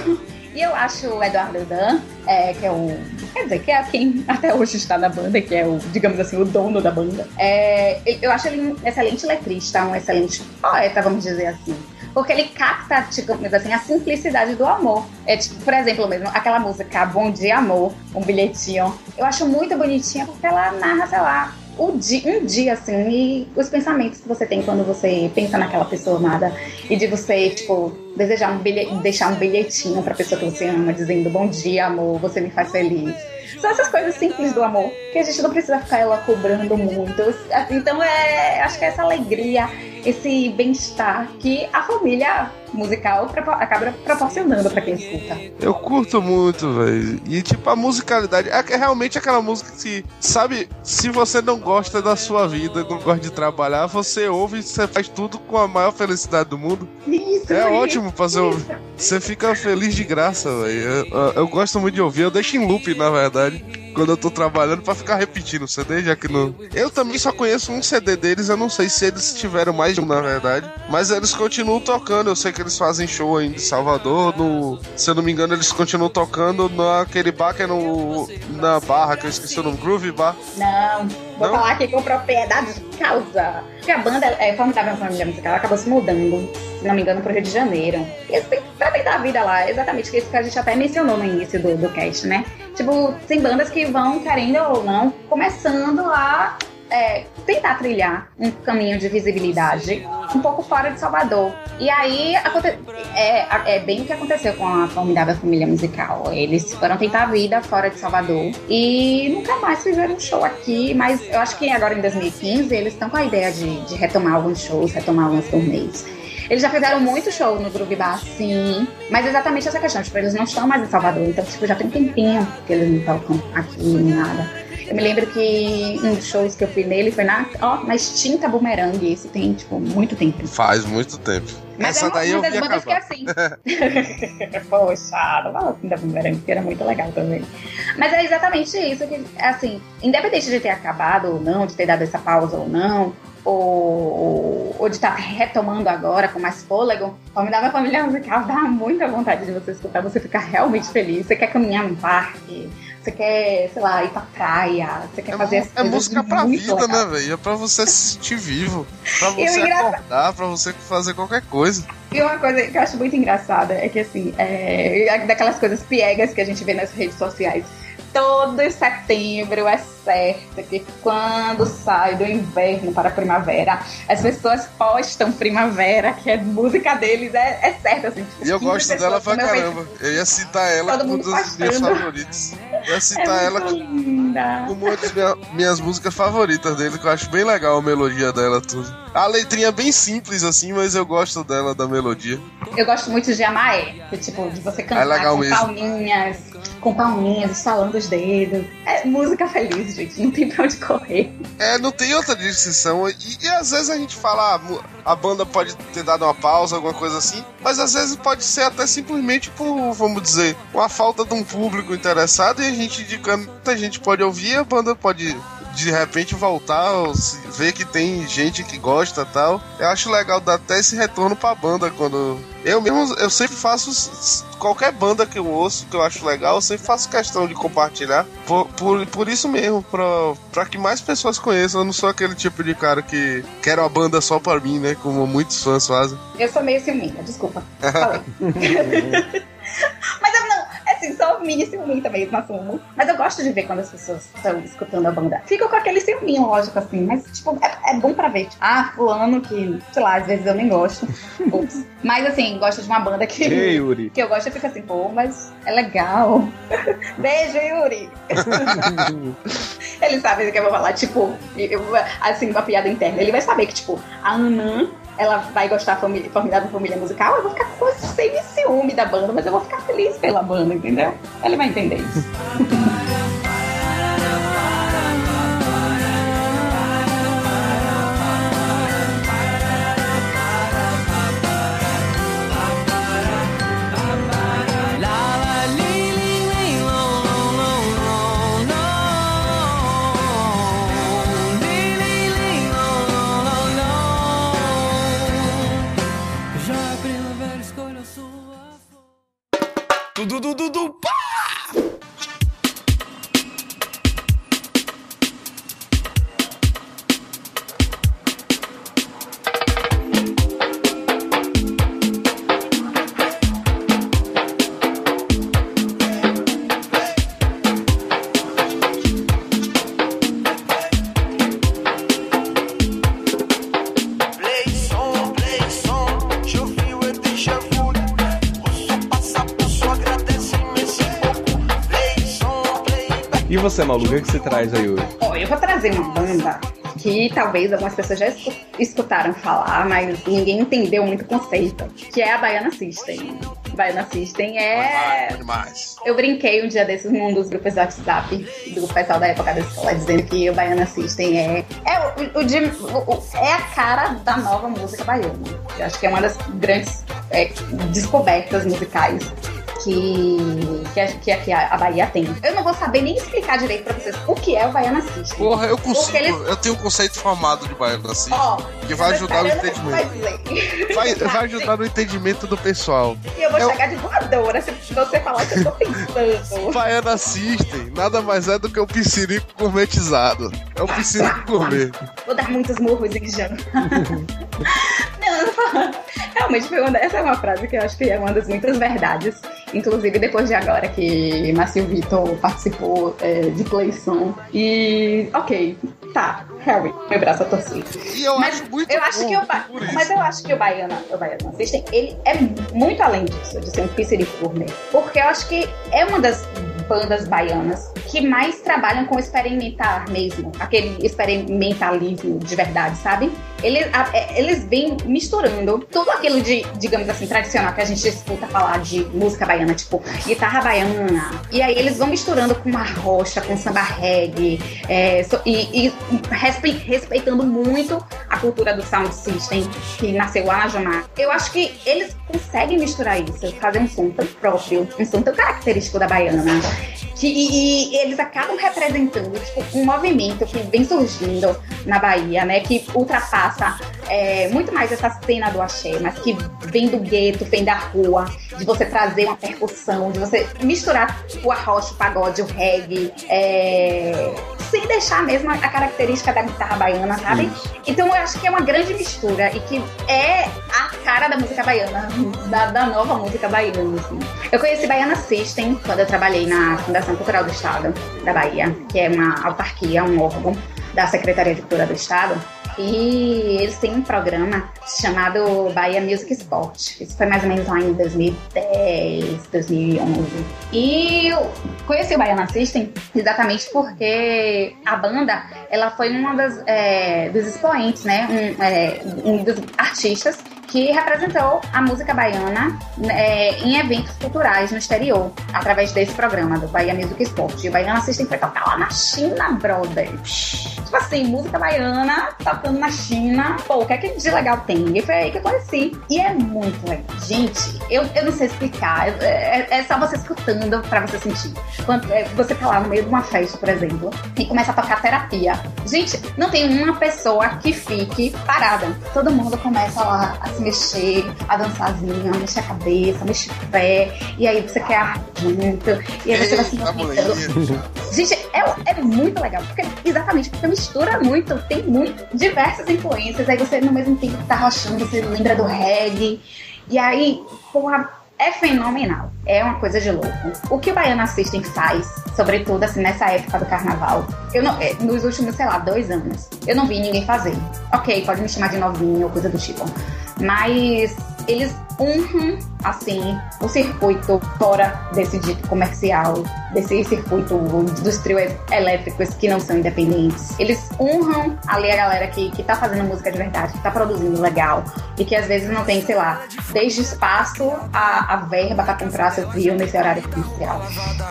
E eu acho o Eduardo Dan, é, que é o. Quer dizer, que é quem até hoje está na banda, que é o, digamos assim, o dono da banda. É, eu acho ele um excelente letrista, um excelente poeta, vamos dizer assim. Porque ele capta, digamos assim, a simplicidade do amor. É tipo, por exemplo, mesmo, aquela música Bom Dia Amor, um bilhetinho. Eu acho muito bonitinha porque ela narra, sei lá, o di um dia, assim, e os pensamentos que você tem quando você pensa naquela pessoa amada e de você, tipo, desejar um bilhete, deixar um bilhetinho pra pessoa que você ama, dizendo bom dia, amor, você me faz feliz. São essas coisas simples do amor, que a gente não precisa ficar ela cobrando muito. Então, é, acho que é essa alegria, esse bem-estar que a família musical acaba proporcionando pra quem escuta. Eu curto muito, velho. E tipo, a musicalidade é é realmente aquela música que, sabe, se você não gosta da sua vida, não gosta de trabalhar, você ouve e você faz tudo com a maior felicidade do mundo. Isso, É isso, ótimo fazer ouvir. Você fica feliz de graça, velho. Eu, eu- eu gosto muito de ouvir, eu deixo em loop, na verdade. Quando eu tô trabalhando pra ficar repetindo o CD, já que não. Eu também só conheço um CD deles, eu não sei se eles tiveram mais de um, na verdade. Mas eles continuam tocando, eu sei que eles fazem show aí em Salvador. No... Se eu não me engano, eles continuam tocando naquele bar que é no... na barra, que eu esqueci o nome, Groove Bar. Não, vou Não? falar aqui com propriedade de causa. Porque a banda é Formidável Família Musical, ela acabou se mudando, se não me engano, pro Rio de Janeiro. Eles têm pra tentar a vida lá, exatamente isso que a gente até mencionou no início do, do cast, né? Tipo, tem bandas que vão, querendo ou não, começando a é, tentar trilhar um caminho de visibilidade um pouco fora de Salvador. E aí é, é bem o que aconteceu com a formidável família musical. Eles foram tentar a vida fora de Salvador e nunca mais fizeram um show aqui, mas eu acho que agora em 2015 eles estão com a ideia de, de retomar alguns shows, retomar alguns turnês. Eles já fizeram muito show no Groove Bar, sim. Mas exatamente essa questão, tipo, eles não estão mais em Salvador. Então, tipo, já tem um tempinho que eles não tocam aqui, nada. Eu me lembro que um dos shows que eu fui nele foi na, ó, na extinta Boomerang. Isso tem, tipo, muito tempo. Faz muito tempo. Mas Essa é uma, daí eu uma vi das bandas que é assim. Poxa, não fala assim da Boomerang, que era muito legal também. Mas é exatamente isso que, assim, independente de ter acabado ou não, de ter dado essa pausa ou não, ou, ou de estar retomando agora com mais fôlego, Formidável Família Musical dá muita vontade de você escutar, você ficar realmente feliz. Você quer caminhar no parque, você quer, sei lá, ir pra praia, você quer fazer as É coisas música pra vida, legais. né, velho? É pra você se sentir vivo. Pra você engraçado- acordar, pra você fazer qualquer coisa. E uma coisa que eu acho muito engraçada é que, assim, é, daquelas coisas piegas que a gente vê nas redes sociais. Todo setembro é certo que quando sai do inverno para a primavera, as pessoas postam primavera, que é música deles, é, é certo, assim. E eu 15 gosto dela pra caramba. Eu ia citar ela como uma das minhas favoritas. Eu ia É citar ela muito linda. como uma das minha- minhas músicas favoritas dele, que eu acho bem legal a melodia dela, tudo. A letrinha é bem simples assim, mas eu gosto dela, da melodia. Eu gosto muito de Amaé, que tipo, de você cantar É com mesmo. palminhas, com palminhas, estalando os dedos. É música feliz, gente, não tem pra onde correr. É, não tem outra descrição. E, e às vezes a gente fala, ah, a banda pode ter dado uma pausa, alguma coisa assim, mas às vezes pode ser até simplesmente por, vamos dizer, uma falta de um público interessado e a gente indicando, a gente pode ouvir, a banda pode de repente voltar, ver que tem gente que gosta e tal. Eu acho legal dar até esse retorno pra banda quando. Eu mesmo, eu sempre faço. Qualquer banda que eu ouço, que eu acho legal, eu sempre faço questão de compartilhar. Por, por, por isso mesmo, pra, pra que mais pessoas conheçam. Eu não sou aquele tipo de cara que quer uma banda só pra mim, né? Como muitos fãs fazem. Eu sou meio ciumenta, desculpa. Falei. Mas assim, sou mini ciúminho também, não assumo. Mas eu gosto de ver quando as pessoas estão escutando a banda. Fico com aquele ciúminho, lógico, assim, mas, tipo, é, é bom pra ver. Tipo, ah, fulano que, sei lá, às vezes eu nem gosto. Ups. Mas, assim, gosto de uma banda que, Ei, Yuri. que eu gosto e fico assim, pô, mas é legal. Beijo, Yuri. Ele sabe do que eu vou falar, tipo, eu- assim, uma piada interna. Ele vai saber que, tipo, a Anã, ela vai gostar da família, formidável família musical, eu vou ficar com sem ciúme da banda, mas eu vou ficar feliz pela banda, entendeu? Ele vai entender isso. Dudu, pá! Você, Malu, o que, é que você traz aí hoje? Ó, eu vou trazer uma banda que talvez algumas pessoas já escu- escutaram falar, mas ninguém entendeu muito o conceito, que é a Baiana System. Baiana System é demais. Eu brinquei um dia desses num dos grupos do WhatsApp do pessoal da época da escola, dizendo que o Baiana System é, é, o, o- o- é a cara da nova música baiana. Eu acho que é uma das grandes é, descobertas musicais que, que, a, que a, Bahia tem. Eu não vou saber nem explicar direito pra vocês o que é o Baiana System. Porra, eu consigo. Eles- Eu tenho um conceito formado de baiano assim. Ó, que vai ajudar no entendimento. Vai, vai ajudar no entendimento do pessoal. E eu vou Eu- chegar de voadora se você falar que eu tô pensando. Baiana System nada mais é do que o piscirico gourmetizado. É o piscirico gourmet. Vou dar muitos murros em Jean. Não, realmente foi uma, essa é uma frase que eu acho que é uma das muitas verdades. Inclusive depois de agora que Márcio Vitor participou é, de Playson. E ok, tá, Harry, meu braço a torcer. E eu Mas acho muito eu acho bom que o ba... Mas eu acho que o Baiana, o Baiana System, ele é muito além disso, de ser um piscirico gourmet. Porque eu acho que é uma das bandas baianas que mais trabalham com experimentar mesmo, aquele experimentalismo de verdade, sabe? Eles, a- é, eles vêm misturando tudo aquilo de, digamos assim, tradicional que a gente escuta falar de música baiana, tipo guitarra baiana. E aí eles vão misturando com uma rocha, com samba reggae, é, so- e, e respe- respeitando muito a cultura do sound system que nasceu lá na Jamaica. Eu acho que eles conseguem misturar isso, fazer um som tão próprio, um som tão característico da baiana, que e, e eles acabam representando tipo, um movimento que vem surgindo na Bahia, né, que ultrapassa é, muito mais essa cena do axé, mas que vem do gueto, vem da rua, de você trazer uma percussão, de você misturar o arroz, o pagode, o reggae, é, sem deixar mesmo a característica da guitarra baiana, sabe? Então eu acho que é uma grande mistura e que é a cara da música baiana, da, da nova música baiana, assim. Eu conheci Baiana System quando eu trabalhei na Fundação Cultural do Estado da Bahia, que é uma autarquia, um órgão da Secretaria de Cultura do Estado. E eles têm um programa chamado Bahia Music Sport. Isso foi mais ou menos lá em 2010, 2011. E eu conheci o Baiana System exatamente porque a banda ela foi uma das é, dos expoentes, né? Um, é, um dos artistas que representou a música baiana é, em eventos culturais no exterior, através desse programa do Bahia Music Sport. E o Baiana System foi tocar lá na China, brother. Tipo assim, música baiana tocando na China. Pô, o que é que de legal tem? E foi aí que eu conheci. E é muito legal. Gente, eu, eu não sei explicar. É, é só você escutando pra você sentir. Quando é, você tá lá no meio de uma festa, por exemplo, e começa a tocar terapia. Gente, não tem uma pessoa que fique parada. Todo mundo começa lá a se mexer, a dançarzinha, a mexer a cabeça, a mexer o pé. E aí você quer ar junto. E aí você vai se movimentando. Gente, é, é muito legal, porque exatamente, porque mistura muito, tem muito, diversas influências, aí você no mesmo tempo que tá rochando, você lembra do reggae, e aí, porra, é fenomenal, é uma coisa de louco. O que o Baiana System faz, sobretudo assim, nessa época do carnaval, eu não, é, nos últimos, sei lá, dois anos, eu não vi ninguém fazer. Ok, pode me chamar de novinho ou coisa do tipo, mas eles honram, assim, o circuito fora desse dito comercial, desse circuito dos trios elétricos que não são independentes. Eles honram ali a galera que, que tá fazendo música de verdade, que tá produzindo legal e que às vezes não tem, sei lá, desde espaço a, a verba pra comprar seu trio nesse horário comercial.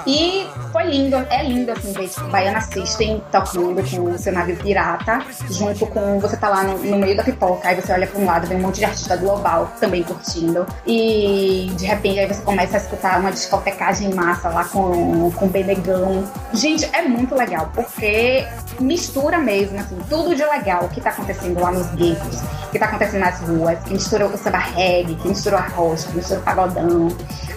E foi lindo, é lindo assim tipo, Baiana System tocando com o seu navio pirata, junto com você tá lá no, no meio da pipoca, aí você olha pra um lado, vem um monte de artista global também curtindo. E de repente aí você começa a escutar uma discotecagem massa lá com, com Benegão. Gente, é muito legal, porque mistura mesmo, assim, tudo de legal que tá acontecendo lá nos guetos, que tá acontecendo nas ruas, que mistura o samba reggae, que mistura o arroz, que mistura o pagodão,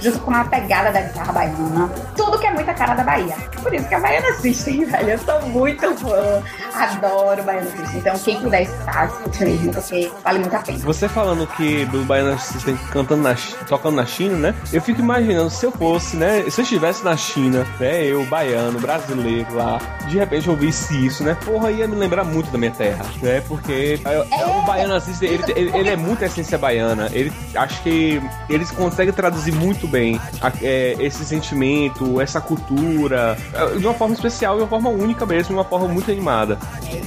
junto com uma pegada da guitarra baiana. Tudo que é muita cara da Bahia. Por isso que a Baiana System, velho. Eu sou muito fã. Adoro Baiana System. Então, quem puder escutar, escute mesmo, porque vale muito a pena. Você falando que do Baiana System cantando na, tocando na China, né? Eu fico imaginando se eu fosse, né? Se eu estivesse na China, né? Eu, baiano, brasileiro lá, de repente eu ouvisse isso, né? Porra, ia me lembrar muito da minha terra, né? Porque é, é, o Baiana System, ele, ele, ele é muito essência baiana. Ele, acho que eles conseguem traduzir muito bem a- é, esse sentimento, essa cultura, é, de uma forma especial e uma forma única mesmo, de uma forma muito animada.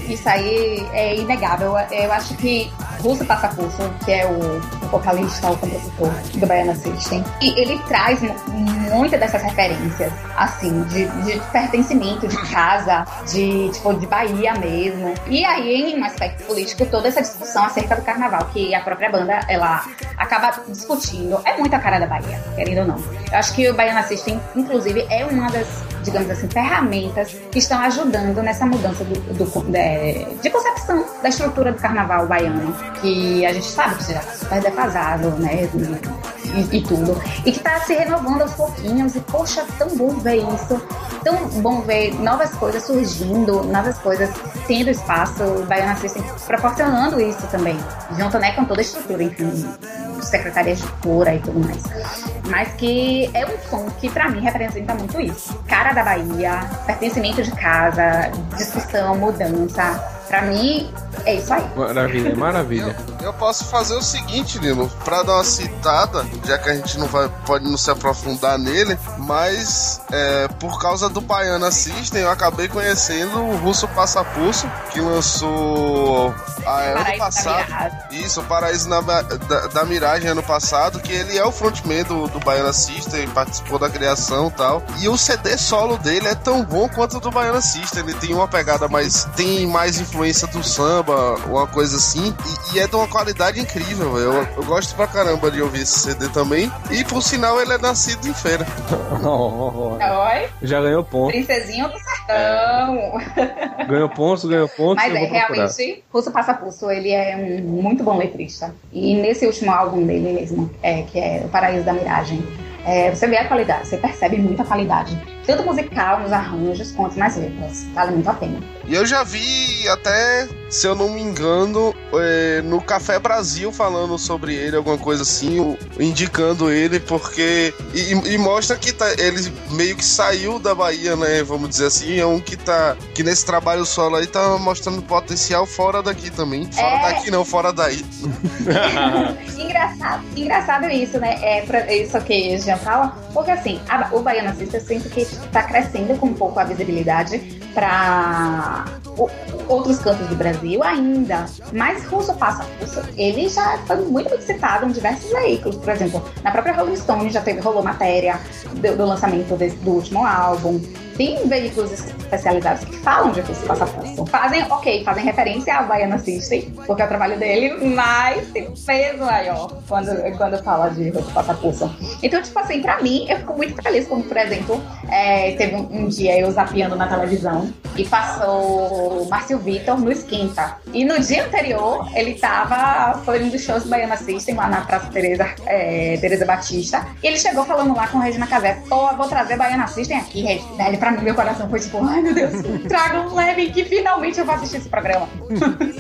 Isso aí é inegável. Eu acho que Russo Passapulso, que é o, o vocalista, o compositor do Baiana System, e ele traz muitas dessas referências, assim, de, de pertencimento, de casa, de, tipo, de Bahia mesmo. E aí, em um aspecto político, toda essa discussão acerca do carnaval, que a própria banda, ela acaba discutindo, é muito a cara da Bahia, querendo ou não. Eu acho que o Baiana System, inclusive, é uma das, digamos assim, ferramentas que estão ajudando nessa mudança do, do- de, de concepção da estrutura do carnaval baiano, que a gente sabe que já está super defasado, né? E- e tudo. E que está se renovando aos pouquinhos. E, poxa, tão bom ver isso. Tão bom ver novas coisas surgindo, novas coisas tendo espaço, o Baiana System proporcionando isso também. Junto, né, com toda a estrutura, enfim, secretarias de cura e tudo mais. Mas que é um som que pra mim representa muito isso. Cara da Bahia, pertencimento de casa, discussão, mudança. Pra mim, é isso aí. Maravilha, maravilha. Eu posso fazer o seguinte, Nilo, pra dar uma citada, já que a gente não vai, pode não se aprofundar nele, mas é, por causa do Baiana System, eu acabei conhecendo o Russo Passapulso, que lançou a, ano Paraíso da passado. Isso, o Paraíso na- da, da Miragem ano passado, que ele é o frontman do, do Baiana System, participou da criação e tal. E o CD solo dele é tão bom quanto o do Baiana System. Ele tem uma pegada mais. tem mais influência do samba, uma coisa assim. E, e é de uma qualidade incrível. Eu, eu gosto pra caramba de ouvir esse CD também. E por sinal, ele é nascido em feira. Oi, Já ganhou ponto. princesinho do sertão. Ganhou pontos, ganhou pontos. Mas é, realmente, Russo Passapulso, ele é um muito bom letrista. E nesse último álbum dele mesmo, é, que é O Paraíso da Miragem, é, você vê a qualidade, você percebe muita qualidade tanto musical nos arranjos quanto nas letras. Vale muito a pena. E eu já vi até, se eu não me engano, é, no Café Brasil falando sobre ele, alguma coisa assim, o- indicando ele, porque. E, e mostra que tá, ele meio que saiu da Bahia, né? Vamos dizer assim. É um que tá. Que nesse trabalho solo aí tá mostrando potencial fora daqui também. Fora É. daqui não, fora daí. engraçado, engraçado isso, né? É isso que a Jean fala, porque assim, a- o Baiana Sister eu sinto que está crescendo com um pouco a visibilidade para outros cantos do Brasil ainda. Mas Russo Passa Russo, ele já foi muito citado em diversos veículos. Por exemplo, na própria Rolling Stone já teve, rolou matéria do, do lançamento desse- do último álbum. Tem veículos especializados que falam de Russo Passa Russo. Fazem, ok, fazem referência ao Baiana System, porque é o trabalho dele, mas tem peso maior quando, quando fala de Russo Passa Russo. Então, tipo assim, pra mim, eu fico muito feliz, como por exemplo, é, teve um, um dia eu zapeando na televisão e passou Márcio Vitor no Esquenta. E no dia anterior, ele tava, foi um dos shows do Baiana System, lá na Praça Tereza, é, Tereza Batista. E ele chegou falando lá com Regina Casé, pô, vou trazer Baiana System aqui, Regina. Daí, pra mim, meu coração foi tipo, ai meu Deus, tragam leve que finalmente eu vou assistir esse programa.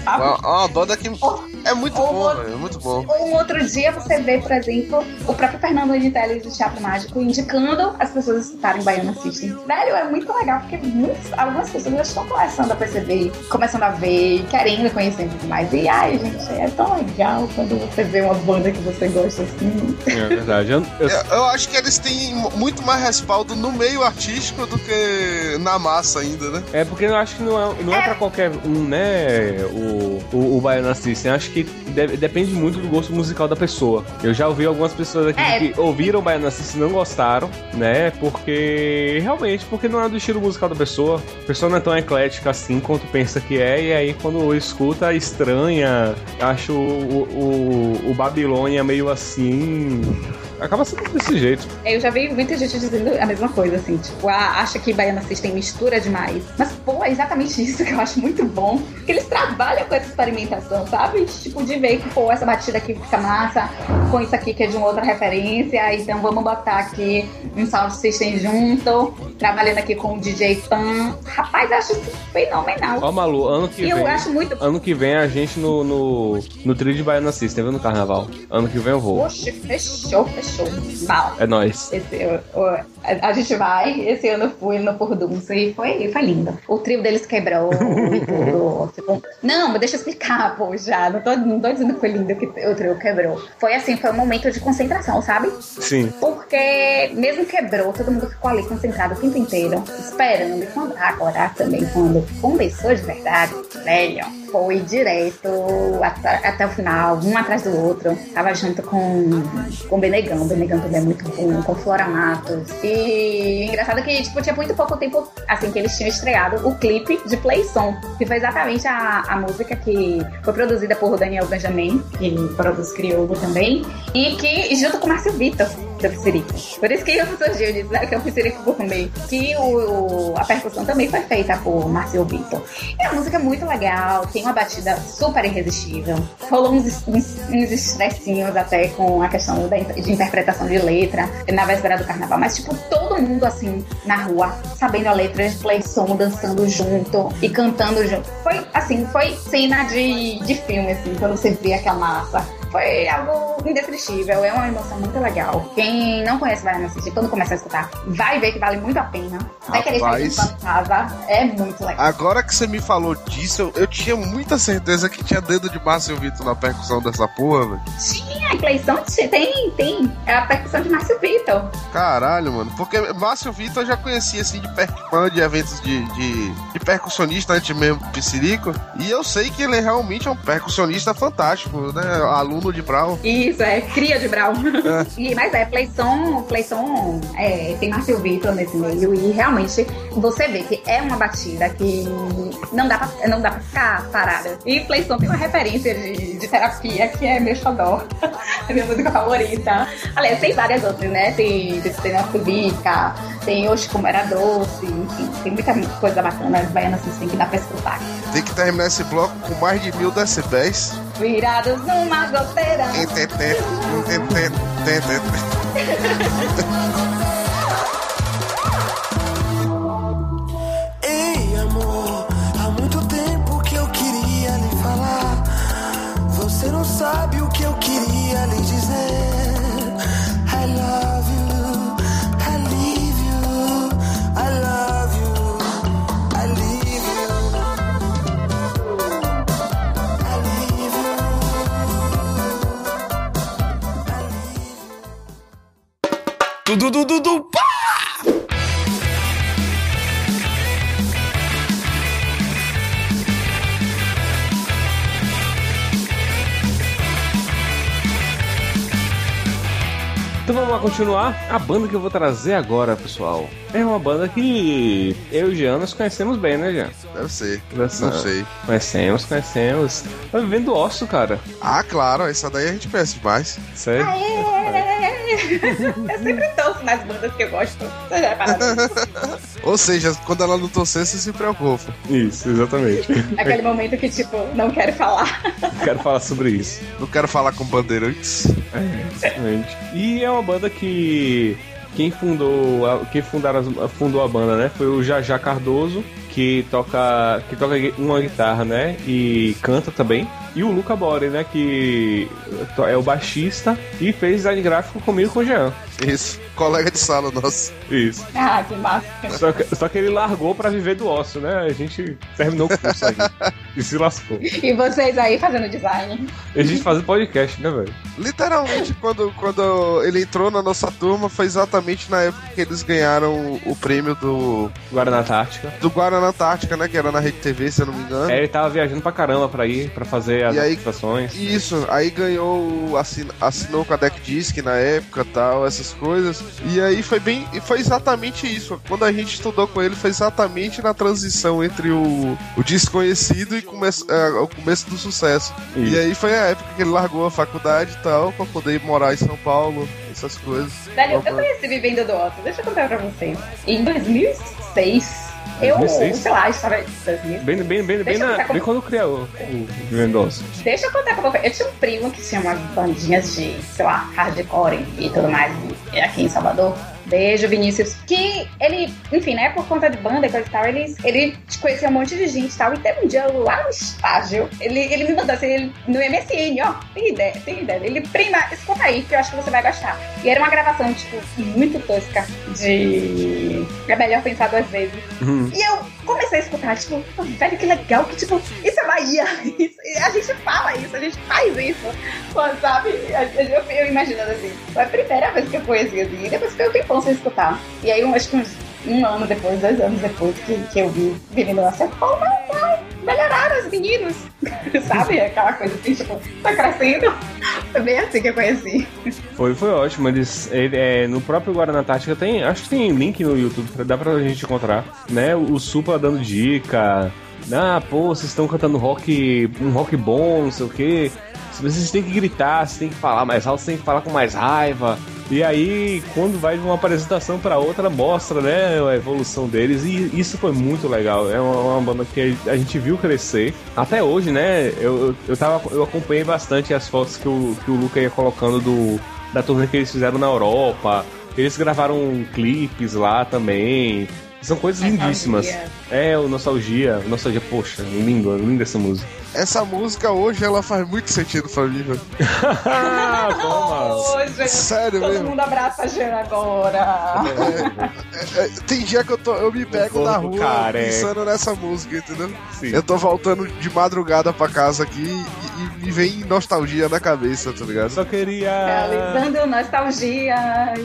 Sabe? Uma, uma banda que é muito Ou- bom. É muito bom. Ou um outro dia você vê, por exemplo, o próprio Fernando de Teles do Teatro Mágico indicando as pessoas escutarem Baiana System. Velho, é muito legal, porque muitos, algumas pessoas já estão começando a perceber, começando a ver, querendo conhecer muito mais. E ai, gente, é tão legal quando você vê uma banda que você gosta assim. É verdade. Eu, eu- Eu, eu acho que eles têm muito mais respaldo no meio artístico do que na massa ainda, né? É porque eu acho que não é, não é pra qualquer um, né? O, o, o Baiana System. Acho que de- depende muito do gosto musical da pessoa. Eu já ouvi algumas pessoas aqui É. que ouviram o Baiana System e não gostaram, né? Porque realmente, porque não é do estilo musical da pessoa. A pessoa não é tão eclética assim quanto pensa que é, e aí quando escuta, estranha. Acho o, o, o Babilônia meio assim. Acaba sendo desse jeito. Eu já vi muita gente dizendo a mesma coisa, assim, tipo, ah, acha que Baiana System mistura demais. Mas, pô, é exatamente isso que eu acho muito bom. Que eles trabalham com essa experimentação, sabe? Tipo, de ver que, pô, essa batida aqui fica massa, com isso aqui que é de uma outra referência, então vamos botar aqui um sound system junto, trabalhando aqui com o DJ Pan. Rapaz, eu acho isso fenomenal. Ó, Malu, ano que eu vem. acho muito. Ano que vem a gente no, no, no trio de Baiana System, viu? No carnaval. Ano que vem eu vou. Poxa, fechou, fechou. Bala. É nóis. Esse, o- o- a, gente vai, esse ano eu fui no Furdunço e foi, foi lindo. O trio deles quebrou e tudo. Tipo, não, mas deixa eu explicar, pô, já. Não tô, não tô dizendo que foi lindo que o trio quebrou. Foi assim, foi um momento de concentração, sabe? Sim. Porque mesmo quebrou, todo mundo ficou ali concentrado o tempo inteiro, esperando. Quando, agora também, quando começou de verdade, velho, foi direto até, até o final, um atrás do outro. Tava junto com, com Benegão. Benegão também é muito bom, com Flora Matos. E engraçado que, tipo, tinha muito pouco tempo, assim, que eles tinham estreado o clipe de Play Som, que foi exatamente a, a música que foi produzida por Daniel Benjamin, que produz Crioulo também, e que, junto com Márcio Vitor, do Psirico. Por isso que eu surgiu disso, né, que é Gourmet, que o, o- a percussão também foi feita por Márcio Vitor. E a música é muito legal, tem uma batida super irresistível. Rolou uns, uns, uns estressinhos até com a questão da, de interpretação de letra na véspera do carnaval, mas tipo, todo mundo assim, na rua, sabendo a letra play som, dançando junto e cantando junto. Foi assim, foi cena de, de filme, assim, quando você vê aquela massa. Foi algo indescritível, é uma emoção muito legal. Quem não conhece Baiana Assistir, quando começar a escutar, vai ver que vale muito a pena. Vai querer sair de casa, é muito legal. Agora que você me falou disso, eu, eu tinha muita certeza que tinha dedo de Márcio Vitor na percussão dessa porra, velho. Tinha, Cleiton, tem, tem. É a percussão de Márcio Vitor. Caralho, mano. Porque Márcio Vitor eu já conhecia assim de percussão, de eventos de, de, de percussionista antes mesmo Psirico. E eu sei que ele realmente é um percussionista fantástico, né? Aluno de Brown. Isso, é cria de Brown. E, mas é, Playson, Playson é, tem Márcio Vitor nesse meio e realmente você vê que é uma batida que não dá pra, não dá pra ficar parada. E Playson tem uma referência de, de terapia que é meu xodó, é minha música favorita. Aliás, tem várias outras, né? Tem, tem Nossa Bica, tem Hoje Como Era Doce, enfim, tem muita coisa bacana, as baianas assim, que dá pra escutar. Tem que terminar esse bloco com mais de mil decibéis. Virados numa goteira. Du, du, du, du, du, pá! Então vamos lá continuar. A banda que eu vou trazer agora, pessoal, é uma banda que eu e Jean nós conhecemos bem, né, Jean? Deve ser. Dessa... Não sei. Conhecemos, conhecemos. Tá vivendo osso, cara. Ah, claro, essa daí a gente conhece demais. Sério? Eu sempre torço nas bandas que eu gosto. Você já? Ou seja, quando ela não torcer, você se preocupa. Isso, exatamente. Aquele momento que, tipo, não quero falar. Quero falar sobre isso. Não quero falar com bandeirantes. Exatamente. E é uma banda que quem fundou, a- quem fundaram fundou a banda, né? Foi o Jajá Cardoso, que toca, que toca uma guitarra, né? E canta também. E o Luca Bore, né? Que é o baixista e fez design gráfico comigo e com o Jean. Isso. Colega de sala nosso. Isso. Ah, que massa. Só que, só que ele largou pra viver do osso, né? A gente terminou o curso aí. e se lascou. E vocês aí fazendo design. E a gente fazendo podcast, né, velho? Literalmente, quando, quando ele entrou na nossa turma, foi exatamente na época que eles ganharam o, prêmio do, Guaraná Antártica. do Guaraná Antártica, né? Que era na Rede TV, se eu não me engano. É, ele tava viajando pra caramba pra ir, pra fazer as E aí- apresentações. Isso, aí ganhou, assin, assinou com a Deck Disc na época tal, essas coisas. E aí foi bem. e Foi exatamente isso. Quando a gente estudou com ele, foi exatamente na transição entre o, o desconhecido e começo, é, o começo do sucesso. Isso. E aí foi a época que ele largou a faculdade e tal, pra poder morar em São Paulo, essas coisas. Velho, eu conheci Vivendo do Otto. Deixa eu contar pra vocês. Em 2006, eu, 2006? sei lá, estava em 2000. Bem, bem, bem, bem, na, como- bem quando criou o, Vendoso. Deixa eu contar pra vocês. Eu tinha um primo que tinha umas bandinhas de, sei lá, hardcore e tudo mais aqui em Salvador. Beijo, Vinícius. Que ele, enfim, né, por conta de banda e coisa e tal, ele, ele conhecia um monte de gente e tal. E teve um dia lá no estágio, ele, ele me mandou assim, ele, no MSN, ó, tem ideia, tem ideia. Ele, prima, escuta aí, que eu acho que você vai gostar. E era uma gravação, tipo, muito tosca de. É melhor pensar duas vezes. E eu comecei a escutar, tipo, velho, que legal, que tipo, isso é Bahia. Isso- a gente fala isso, a gente faz isso. Sabe? Eu, eu, imaginando assim. Foi a primeira vez que eu conheci assim, e depois foi um tempão sem escutar. E aí, eu acho que uns um ano depois, dois anos depois que, que eu vi Vivendo na Serra, pô, mas, mas melhoraram os meninos. sabe? Aquela coisa assim, tipo, tá crescendo. Foi bem assim que eu conheci. Foi, foi ótimo. Eles, ele, é, no próprio Guaraná Antártica tem. Acho que tem link no YouTube, dá pra gente encontrar. Né? O Supla dando dica. Ah, pô, vocês estão cantando rock. um rock bom, não sei o quê. Vocês têm que gritar, vocês têm que falar mais alto, vocês têm que falar com mais raiva. E aí, quando vai de uma apresentação pra outra, mostra, né, a evolução deles. E isso foi muito legal. É uma, uma banda que a gente viu crescer. Até hoje, né, eu, eu, eu, tava, eu acompanhei bastante as fotos que o, que o Luca ia colocando do, da turnê que eles fizeram na Europa. Eles gravaram clipes lá também. São coisas lindíssimas. É, o Nostalgia. Nostalgia, poxa, lindo, linda essa música. Essa música hoje ela faz muito sentido pra mim, velho. Ah, toma! Sério todo mesmo. mundo abraça a Jean agora. É, tem dia que eu, tô, eu me pego na rua careca. pensando nessa música, entendeu? Sim. Eu tô voltando de madrugada pra casa aqui e, e me vem nostalgia na cabeça, tá ligado? Só queria. Realizando nostalgias.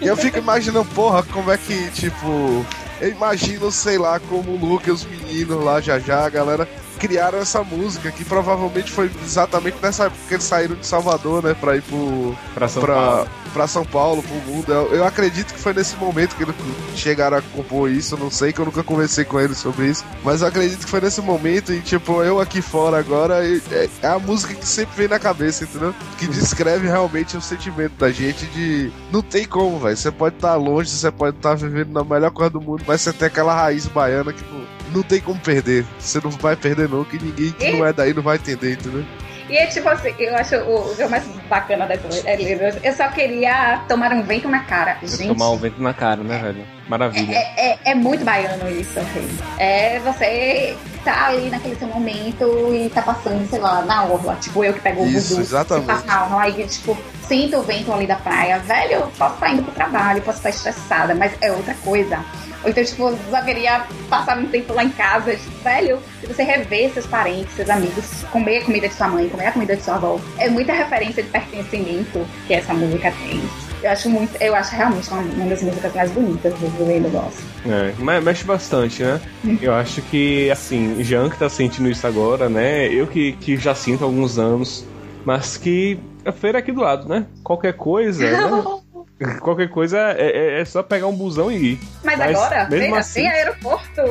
E eu fico imaginando, porra, como é que, tipo. Eu imagino, sei lá, como o Luke e os meninos lá, já já, a galera criaram essa música, que provavelmente foi exatamente nessa época que eles saíram de Salvador, né, pra ir pro. Pra São pra, Paulo. pra São Paulo, pro mundo. Eu, eu acredito que foi nesse momento que eles chegaram a compor isso, eu não sei, que eu nunca conversei com eles sobre isso, mas eu acredito que foi nesse momento e, tipo, eu aqui fora agora, é, é a música que sempre vem na cabeça, entendeu? Que descreve realmente o sentimento da gente de. Não tem como, velho. Você pode estar longe, você pode estar vivendo na melhor coisa do mundo, mas você tem aquela raiz baiana que não, não tem como perder. Você não vai perder, não, que ninguém que não é daí não vai entender, entendeu? E é tipo assim, eu acho o, o que é mais bacana dessa é, Eu só queria tomar um vento na cara. Gente, Tomar o vento na cara, né, velho? Maravilha. é, é, é muito baiano isso, assim. É você tá ali naquele seu momento e tá passando, sei lá, na orla. Tipo, eu que pego o Isso, buzu. exatamente. Passa na orla e, tipo, sinto o vento ali da praia. Velho, eu posso estar indo pro trabalho, posso estar estressada, mas é outra coisa. Ou então, tipo, só queria passar um tempo lá em casa. Velho, se você rever seus parentes, seus amigos, comer a comida de sua mãe, comer a comida de sua avó, é muita referência de pertencimento que essa música tem. Eu acho muito, eu acho realmente uma, uma das músicas mais bonitas do Vivendo Gosto. É, mas mexe bastante, né? Eu acho que, assim, Jean que tá sentindo isso agora, né? Eu que, que já sinto há alguns anos, mas que a feira é aqui do lado, né? Qualquer coisa, né? Qualquer coisa é, é- é só pegar um busão e ir. Mas, Mas agora, mesmo tem, assim- tem aeroporto.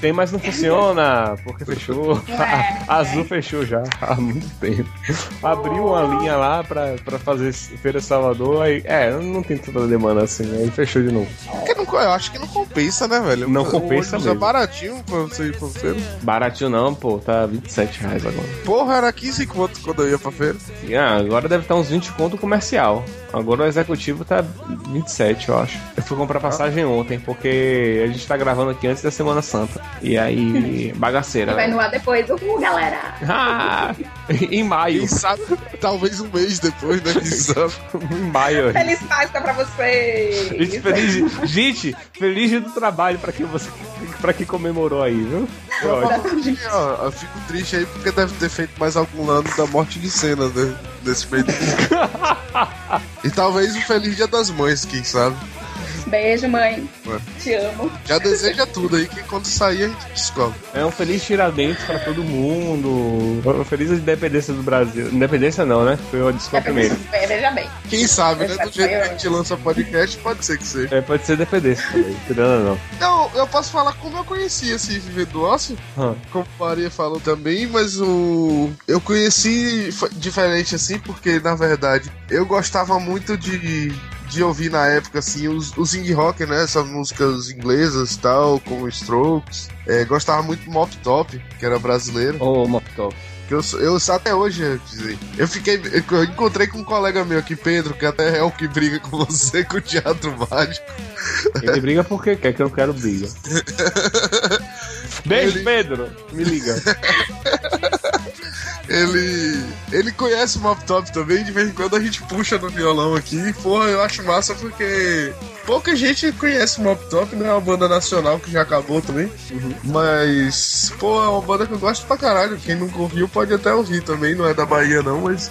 Tem, mas não funciona, porque fechou. É, A Azul fechou já há muito tempo. Abriu uma linha lá pra, pra fazer Feira Salvador, aí. É, não tem tanta demanda assim, aí fechou de novo. Porque não, eu acho que não compensa, né, velho? Não O compensa é mesmo. baratinho pra você ir pra feira. Baratinho não, pô, tá 27 reais agora. Porra, era 15 conto quando eu ia pra feira. Ah, agora deve estar uns 20 conto comercial. Agora o executivo tá 27, eu acho. Eu fui comprar passagem ontem, porque a gente tá gravando aqui antes da Semana Santa. E aí, bagaceira, Vai né? no ar depois. Uhul, galera. Ah, em maio. Quem sabe, talvez um mês depois, né? Em maio. Feliz Páscoa pra vocês. Gente, feliz, gente, feliz dia do trabalho pra quem você para quem comemorou aí, viu? Foi ótimo. E, ó, eu fico triste aí porque deve ter feito mais algum ano da morte de cena né, desse período. e talvez um feliz dia das mães, quem sabe. Beijo, mãe. Te amo. Já deseja tudo aí que quando sair a gente descobre. É um feliz tiradentes pra todo mundo. Uma feliz independência do Brasil. Independência não, né? Foi o desculpa primeiro. É, veja bem. Quem sabe, né? Do jeito que a gente lança podcast, pode ser que seja. É, pode ser independência também, tirando não. Então, eu posso falar como eu conheci esse Viver do Ócio, Hã. como a Maria falou também, mas o. Eu conheci diferente assim, porque na verdade eu gostava muito de. De ouvir na época, assim, os, os indie rock, né? Essas músicas inglesas e tal, como Strokes. É, gostava muito do Mop Top, que era brasileiro. Ô, Mop Top. Que eu, sou- eu até hoje, eu dizer, eu fiquei. Eu encontrei com um colega meu aqui, Pedro, que até é o que briga com você com o teatro mágico. Ele briga porque quer que eu quero briga. Beijo, Ele- Pedro. Me liga. Ele. Ele conhece o Mop Top também, de vez em quando a gente puxa no violão aqui. E, porra, eu acho massa porque. Pouca gente conhece o Mop Top, né? É uma banda nacional que já acabou também. Mas, pô, é uma banda que eu gosto pra caralho. Quem nunca ouviu pode até ouvir também, não é da Bahia não, mas.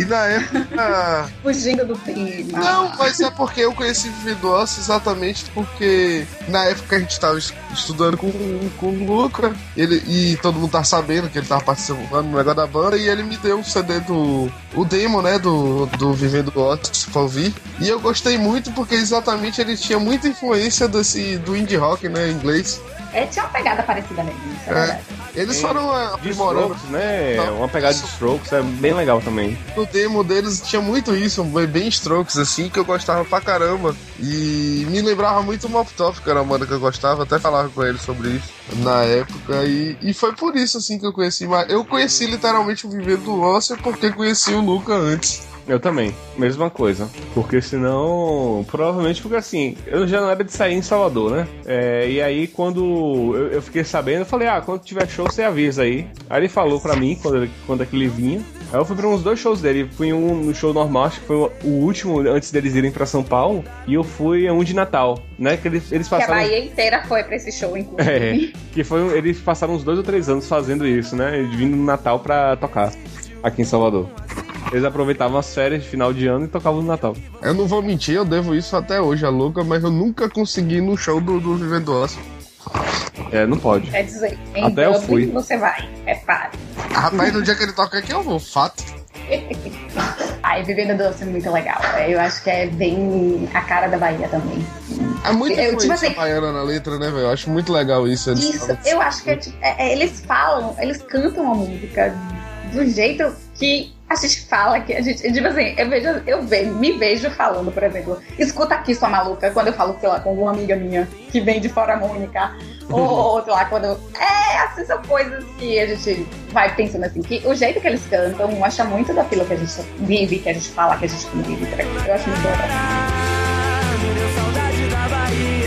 E na época. Fugindo do clima. Não, mas é porque eu conheci Ócio exatamente porque na época a gente tava es- estudando com, com o Luca ele, e todo mundo tá sabendo que ele tava participando do negócio da banda e ele me deu um CD do. o demo, né? Do, do Vivendo do Ócio pra ouvir. E eu gostei muito porque exatamente ele tinha muita influência desse, do indie rock, né? Em inglês. É, tinha uma pegada parecida mesmo, isso é, É. verdade. Eles foram é, De aprimorando. Strokes, né? Não. Uma pegada de Strokes é bem legal também. No demo deles tinha muito isso, bem- strokes, assim, que eu gostava pra caramba. E me lembrava muito o Mop Top, que era uma banda que eu gostava, até falava com ele sobre isso na época. E, e foi por isso, assim, que eu conheci. Mas eu conheci literalmente o Viver do Ócio porque conheci o Luca antes. Eu também, mesma coisa. Porque senão. Provavelmente porque assim, eu já não era de sair em Salvador, né? É, e aí quando eu, eu fiquei sabendo, eu falei, ah, quando tiver show, você avisa aí. Aí ele falou pra mim quando, quando é que ele vinha. Aí eu fui pra uns dois shows dele. Fui um no show normal, acho que foi o, último antes deles irem pra São Paulo. E eu fui a um de Natal, né? Que eles, eles Que a passaram. Bahia inteira foi pra esse show, inclusive. É, que foi. Eles passaram uns dois ou três anos fazendo isso, né? Vindo no Natal pra tocar aqui em Salvador. Eles aproveitavam as férias de final de ano e tocavam no Natal. Eu não vou mentir, eu devo isso até hoje a Luca, mas eu nunca consegui ir no show do, do Viver do Ócio. É, não pode. Quer dizer, em Até eu fui. você vai. É Repare. Rapaz, no dia que ele toca aqui eu vou, fato. Ai, Vivendo Doce é muito legal. É, Eu acho que é bem a cara da Bahia também. É muito Eu, tipo assim- baiana na letra, né, velho? Eu acho muito legal isso. eles Isso, falam- eu acho que é, tipo, é, é, eles falam, eles cantam a música do jeito que a gente fala, que a gente. Tipo assim, eu vejo, eu vejo, me vejo falando, por exemplo, escuta aqui, sua maluca, quando eu falo, sei lá, com uma amiga minha que vem de fora Mônica, ou sei lá, quando. É, assim, são coisas que a gente vai pensando assim, que o jeito que eles cantam mostra muito daquilo que a gente vive, que a gente fala, que a gente convive. Eu acho muito legal. Me deu saudade da Bahia.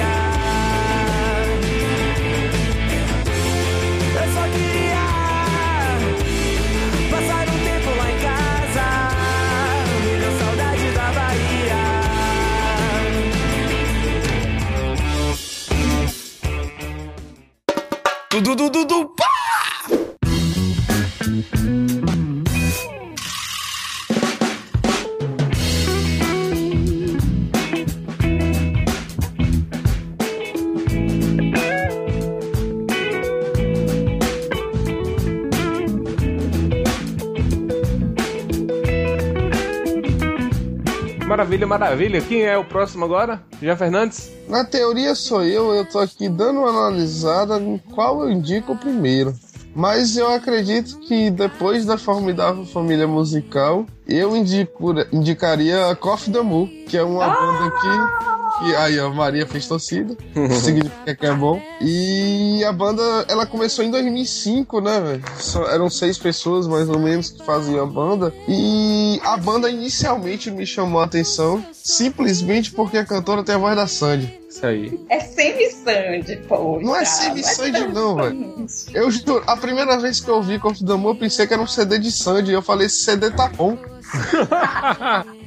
Maravilha, maravilha. Quem é o próximo agora? Jean Fernandes? Na teoria sou eu, eu tô aqui dando uma analisada em qual eu indico primeiro. Mas eu acredito que depois da formidável família musical, eu indico, indicaria a Coffee Moo, que é uma banda que. Que aí a Maria fez torcida, significa que é bom. E a banda, ela começou em 2005, né, velho? Eram seis pessoas mais ou menos que faziam a banda. E a banda inicialmente me chamou a atenção simplesmente porque a cantora tem a voz da Sandy. Isso aí. É semi-sandy, pô. Não é semi-Sandy, não, velho. Eu juro, a primeira vez que eu ouvi Corpo do Amor, eu pensei que era um CD de Sandy. E eu falei, esse CD tá bom.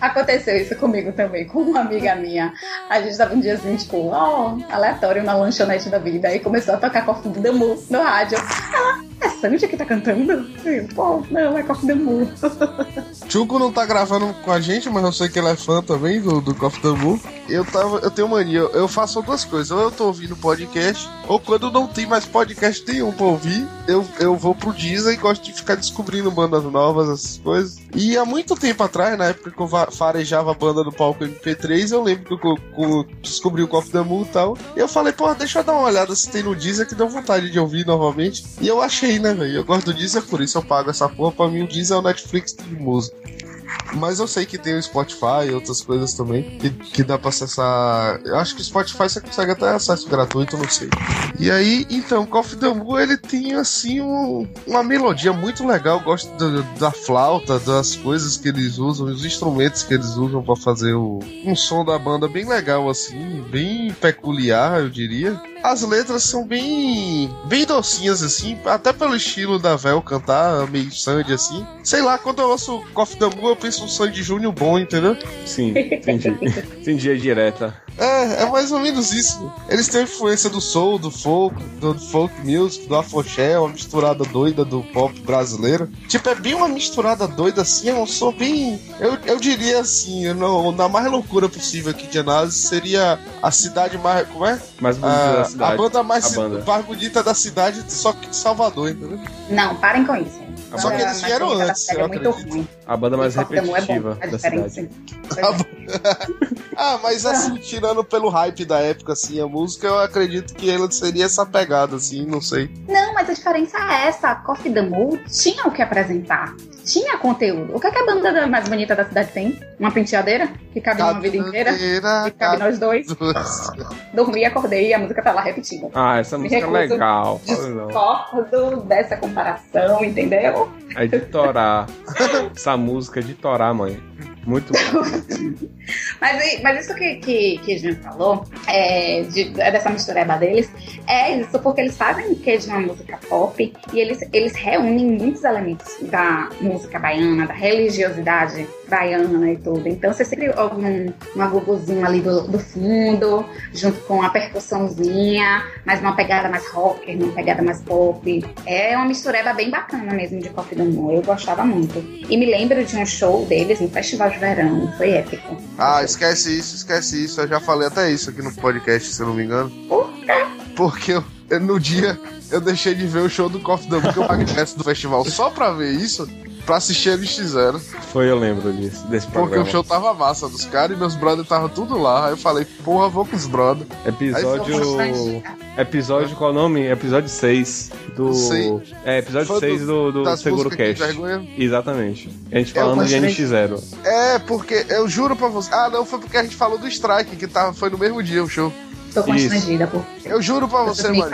Aconteceu isso comigo também, com uma amiga minha. A gente tava um dia assim, tipo, ó, aleatório na lanchonete da vida. Aí começou a tocar Coffee the Moo no rádio. Ela, é que tá cantando? Pô, não, é Coffee the Moo. Chuco não tá gravando com a gente, mas eu sei que ele é fã também do, do Coffee Tambu. Eu, tava, eu tenho mania, eu, eu faço duas coisas. Ou eu tô ouvindo podcast, ou quando não tem mais podcast nenhum pra ouvir, eu, eu vou pro Disney e gosto de ficar descobrindo bandas novas, essas coisas. E há muito tempo atrás, na época que eu va- farejava a banda no palco MP3, eu lembro que eu, eu descobri o Coffee Tambu e tal. E eu falei, pô, deixa eu dar uma olhada se tem no Deezer que deu vontade de ouvir novamente. E eu achei, né, velho? Eu gosto do Deezer, por isso eu pago essa porra. Pra mim, o Deezer é o Netflix de música. Mas eu sei que tem o Spotify e outras coisas também que, que dá pra acessar. Eu acho que o Spotify você consegue até acesso gratuito, não sei. E aí, então, Coffee the Moo, ele tem assim um- uma melodia muito legal. Eu gosto da, flauta, das coisas que eles usam, os instrumentos que eles usam pra fazer o, um som da banda bem legal, assim, bem peculiar, eu diria. As letras são bem bem docinhas, assim, até pelo estilo da Vel cantar, meio Sandy, assim. Sei lá, quando eu ouço Coffee Moo, eu penso um Sandy Júnior bom, entendeu? Sim, entendi. entendi a direta. É, é mais ou menos isso. Eles têm influência do soul, do folk, do folk music, do afoxé, uma misturada doida do pop brasileiro. Tipo, é bem uma misturada doida assim, é um som bem. Eu, eu diria assim, no- na mais loucura possível aqui de análise, seria a cidade mais. Como é? Mais bonita a, da cidade. A banda mais, A banda. mais bonita da cidade, só que de Salvador, entendeu? Não, parem com isso. Só que eles Mas vieram a antes, eu é acredito. ruim. A banda mais Moo é bom, repetitiva é da cidade. sim. Ah, mas assim, tirando pelo hype da época, assim, a música, eu acredito que ela seria essa pegada, assim, não sei. Não, mas a diferença é essa. A Coffee the Moo tinha o que apresentar. Tinha conteúdo. O que, é que a banda da- mais bonita da cidade tem? Uma penteadeira que cabe uma vida inteira? Inteira, E cabe nós dois. Dormi, acordei e a música tá lá repetida. Ah, essa Me música é legal. Discordo dessa comparação, entendeu? É de torar. Essa música é de torar, mãe. Muito bom. Mas, mas isso que, que, que falou, é, de- dessa mistureba deles, é isso porque eles fazem que de uma música pop e eles, eles reúnem muitos elementos da música baiana, da religiosidade baiana e tudo. Então você sempre ouve um, um agogozinho ali do, do fundo, junto com a percussãozinha, mas uma pegada mais rocker, uma pegada mais pop. É uma mistureba bem bacana mesmo de Coffee do Mo. Eu gostava muito. E me lembro de um show deles no Festival de Verão. Foi épico. Ah, esquece isso, esquece isso. Eu já falei até isso aqui no podcast, se eu não me engano. Porque eu, eu- no dia eu deixei de ver o show do Coffee Damo, que eu paguei ingresso do festival só pra ver isso, pra assistir eles fizeram. Foi, eu lembro disso, desse Porque programa. o show tava massa dos caras e meus brothers estavam tudo lá. Aí eu falei, porra, vou com os brothers. Episódio. Episódio, qual é o nome? Episódio 6 do. Sei. É, episódio Foi 6 do, do das Seguro Cast. Exatamente. A gente Eu falando de gostei. NX0. É, porque eu juro pra você. Ah, não, foi porque a gente falou do Strike, que tava, foi no mesmo dia o show. Tô constrangida, pô. Eu juro pra você, mano.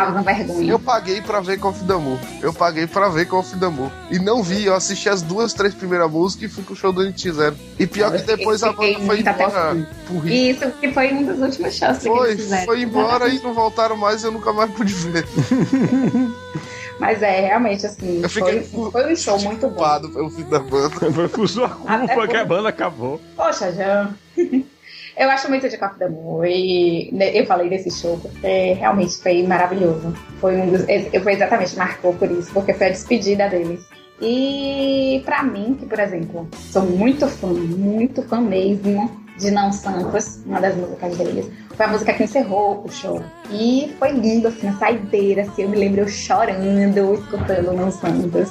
Eu paguei pra ver Coffee Damu. Eu paguei pra ver Coffee Damu. E não vi, eu assisti as duas, três primeiras músicas e fui pro show do NX0. E pior que depois a banda foi embora pro Rio. Isso que foi um dos últimos shows que Foi, eles fizeram. foi embora e não voltaram mais, eu nunca mais pude ver. Mas é, realmente, assim, Eu fiquei foi, foi um show muito bom. Culpado pelo fim da banda. Foi por sua Até culpa que a banda acabou. Poxa, já. Eu acho muito de Coffee the Moon e eu falei desse show porque realmente foi maravilhoso. Foi um dos, eu foi exatamente marcou por isso, porque foi a despedida deles. E pra mim, que por exemplo, sou muito fã, muito fã mesmo de Não Santos, uma das músicas deles, foi a música que encerrou o show. E foi lindo, assim, a saideira, assim, eu me lembro eu chorando, escutando Não Santos.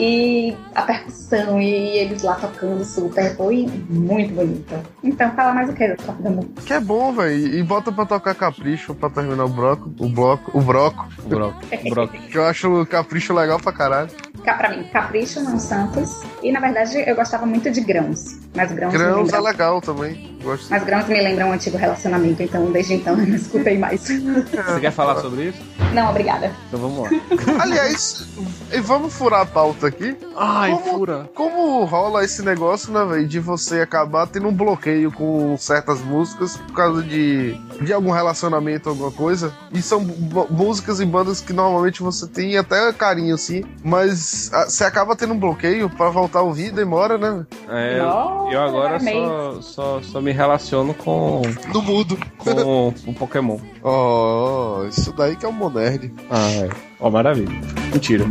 E a percussão e eles lá tocando super. Foi muito bonito. Então, fala mais o que do Toque da Música? Que é bom, velho. E bota pra tocar capricho pra terminar o bloco. O bloco. O broco. O broco. O broco. Que eu acho o capricho legal pra caralho. Pra mim, Capricho não Santos. E na verdade eu gostava muito de Grãos. Mas Grãos, Grãos é lembram, legal também. Gosto. mas Grãos me lembram um antigo relacionamento, então desde então eu não escutei mais. Você quer falar sobre isso? Não, obrigada. Então vamos lá. Aliás, e vamos furar a pauta aqui. Ai, Como- fura. Como rola esse negócio, né, velho? De você acabar tendo um bloqueio com certas músicas por causa de, de algum relacionamento, alguma coisa. E são músicas e bandas que normalmente você tem até carinho, assim. Mas ah, você acaba tendo um bloqueio pra voltar a ouvir, demora, né? É, eu agora só, só, só me relaciono com, No mudo. com o Pokémon. Oh, isso daí que é um monerd. Ah, é. Ó, maravilha. Mentira.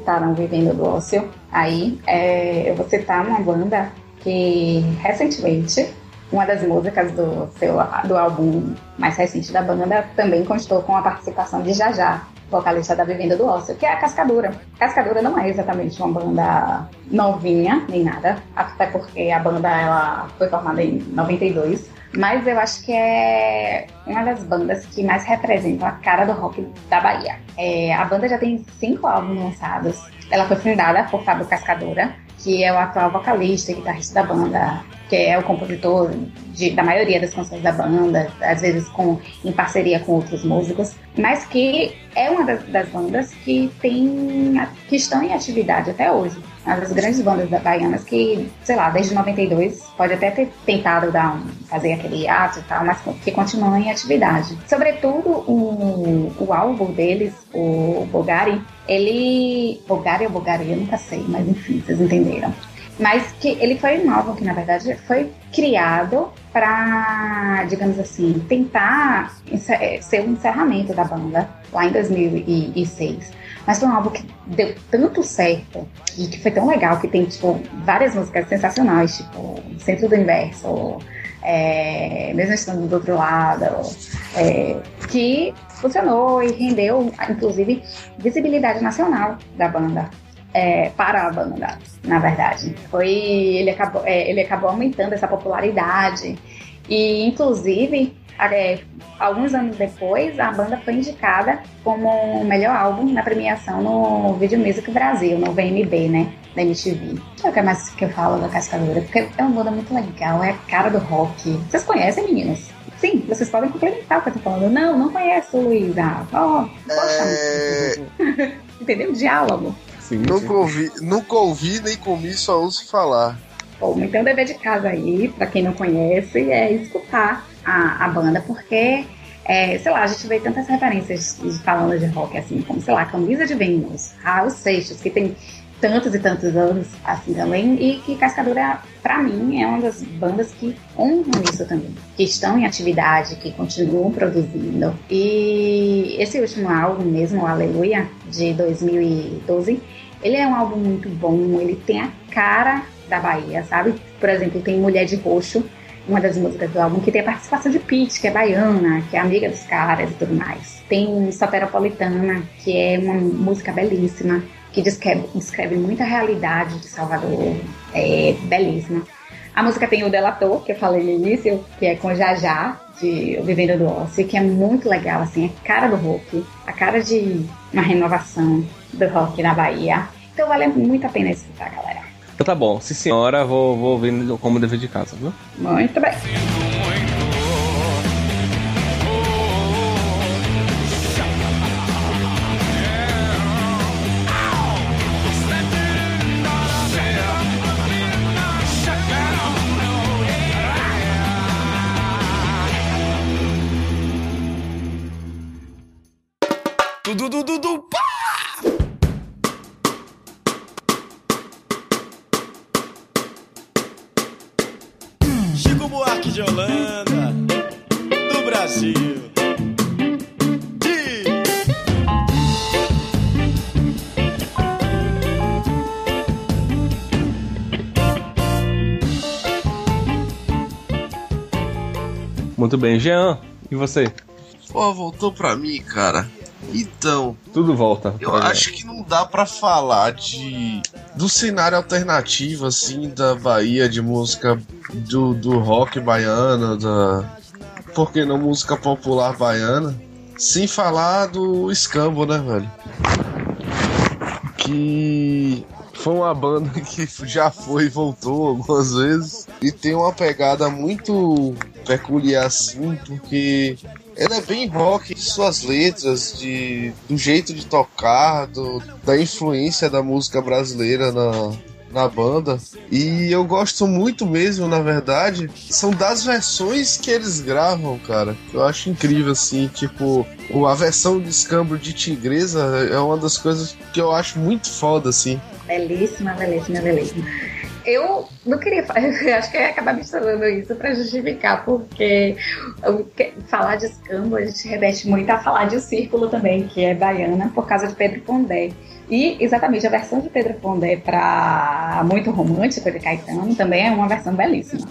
Citaram Vivendo do Ócio, aí é, eu vou citar uma banda que recentemente, uma das músicas do, seu, do álbum mais recente da banda também constou com a participação de Jajá, vocalista da Vivenda do Ócio, que é a Cascadura. Cascadura não é exatamente uma banda novinha, nem nada, até porque a banda ela foi formada em 92, mas eu acho que é uma das bandas que mais representam a cara do rock da Bahia. É, a banda já tem cinco álbuns lançados. Ela foi fundada por Fábio Cascadura, que é o atual vocalista e guitarrista da banda, que é o compositor de- da maioria das canções da banda, às vezes com, em parceria com outros músicos, mas que é uma das, das bandas que tem que estão em atividade até hoje. Das grandes bandas da baianas que, sei lá, desde 92 pode até ter tentado dar fazer aquele ato e tal, mas que continuam em atividade. Sobretudo o, o álbum deles, o Bogari, ele. Bogari ou Bogari, eu nunca sei, mas enfim, vocês entenderam. Mas que ele foi um álbum que, na verdade, foi criado para, digamos assim, tentar ser um encerramento da banda lá em 2006. Mas foi um álbum que deu tanto certo e que foi tão legal que tem, tipo, várias músicas sensacionais, tipo, Centro do Inverso, é, mesmo estando do outro lado, é, que funcionou e rendeu, inclusive, visibilidade nacional da banda. é, para a banda, na verdade. Foi, ele, acabou, é, ele acabou aumentando essa popularidade e, inclusive, alguns anos depois, a banda foi indicada como o melhor álbum na premiação no Video Music Brasil, no VMB, né? Da MTV. Deixa eu ver mais que eu falo da Cascadura, porque é uma banda muito legal, é a cara do rock. Vocês conhecem, meninos? Sim, vocês podem complementar o que eu tô falando. Não, não conheço, Luísa. Oh, poxa, É, entendeu? Diálogo. Sim, nunca, ouvi, nunca ouvi nem comi, só ouço falar. Bom, então o dever de casa aí, pra quem não conhece, é escutar a, a banda, porque, é, sei lá, a gente vê tantas referências falando de rock, assim, como, sei lá, Camisa de Vênus, Raul Seixas, que tem tantos e tantos anos, assim, também, e que Cascadura, pra mim, é uma das bandas que honram isso também, que estão em atividade, que continuam produzindo. E esse último álbum mesmo, Aleluia, de 2012, ele é um álbum muito bom, ele tem a cara da Bahia, sabe? Por exemplo, tem Mulher de Roxo, uma das músicas do álbum, que tem a participação de Pete, que é baiana, que é amiga dos caras e tudo mais. Tem Soteropolitana, que é uma música belíssima, que descreve, descreve muita realidade de Salvador, é belíssima. A música tem o Delator, que eu falei no início, que é com Jajá, de O Vivenda do Ócio, que é muito legal, assim, é cara do rock, a cara de uma renovação do rock na Bahia. Então vale muito a pena escutar, galera. Então tá bom, se senhora, vou, vou ouvindo como dever de casa, viu? Muito bem. Buarque de Holanda, do Brasil. Muito bem, Jean. E você? Pô, voltou pra mim, cara. Então, Tudo volta. eu acho que não dá pra falar de do cenário alternativo assim da Bahia de música do, do rock baiano, da por que não música popular baiana, sem falar do escambo, né, velho? Que foi uma banda que já foi e voltou algumas vezes e tem uma pegada muito peculiar assim, porque ela é bem rock de suas letras, de, do jeito de tocar, do, da influência da música brasileira na, na banda. E eu gosto muito mesmo, na verdade, são das versões que eles gravam, cara. Eu acho incrível, assim, tipo, a versão de escambro de Tigresa é uma das coisas que eu acho muito foda, assim. Belíssima, belíssima, belíssima. Eu não queria, fa- eu acho que eu ia acabar misturando isso pra justificar, porque falar de escambo a gente remete muito a falar de O Círculo também, que é baiana, por causa de Pedro Pondé. E exatamente a versão de Pedro Pondé pra Muito Romântico de Caetano também é uma versão belíssima.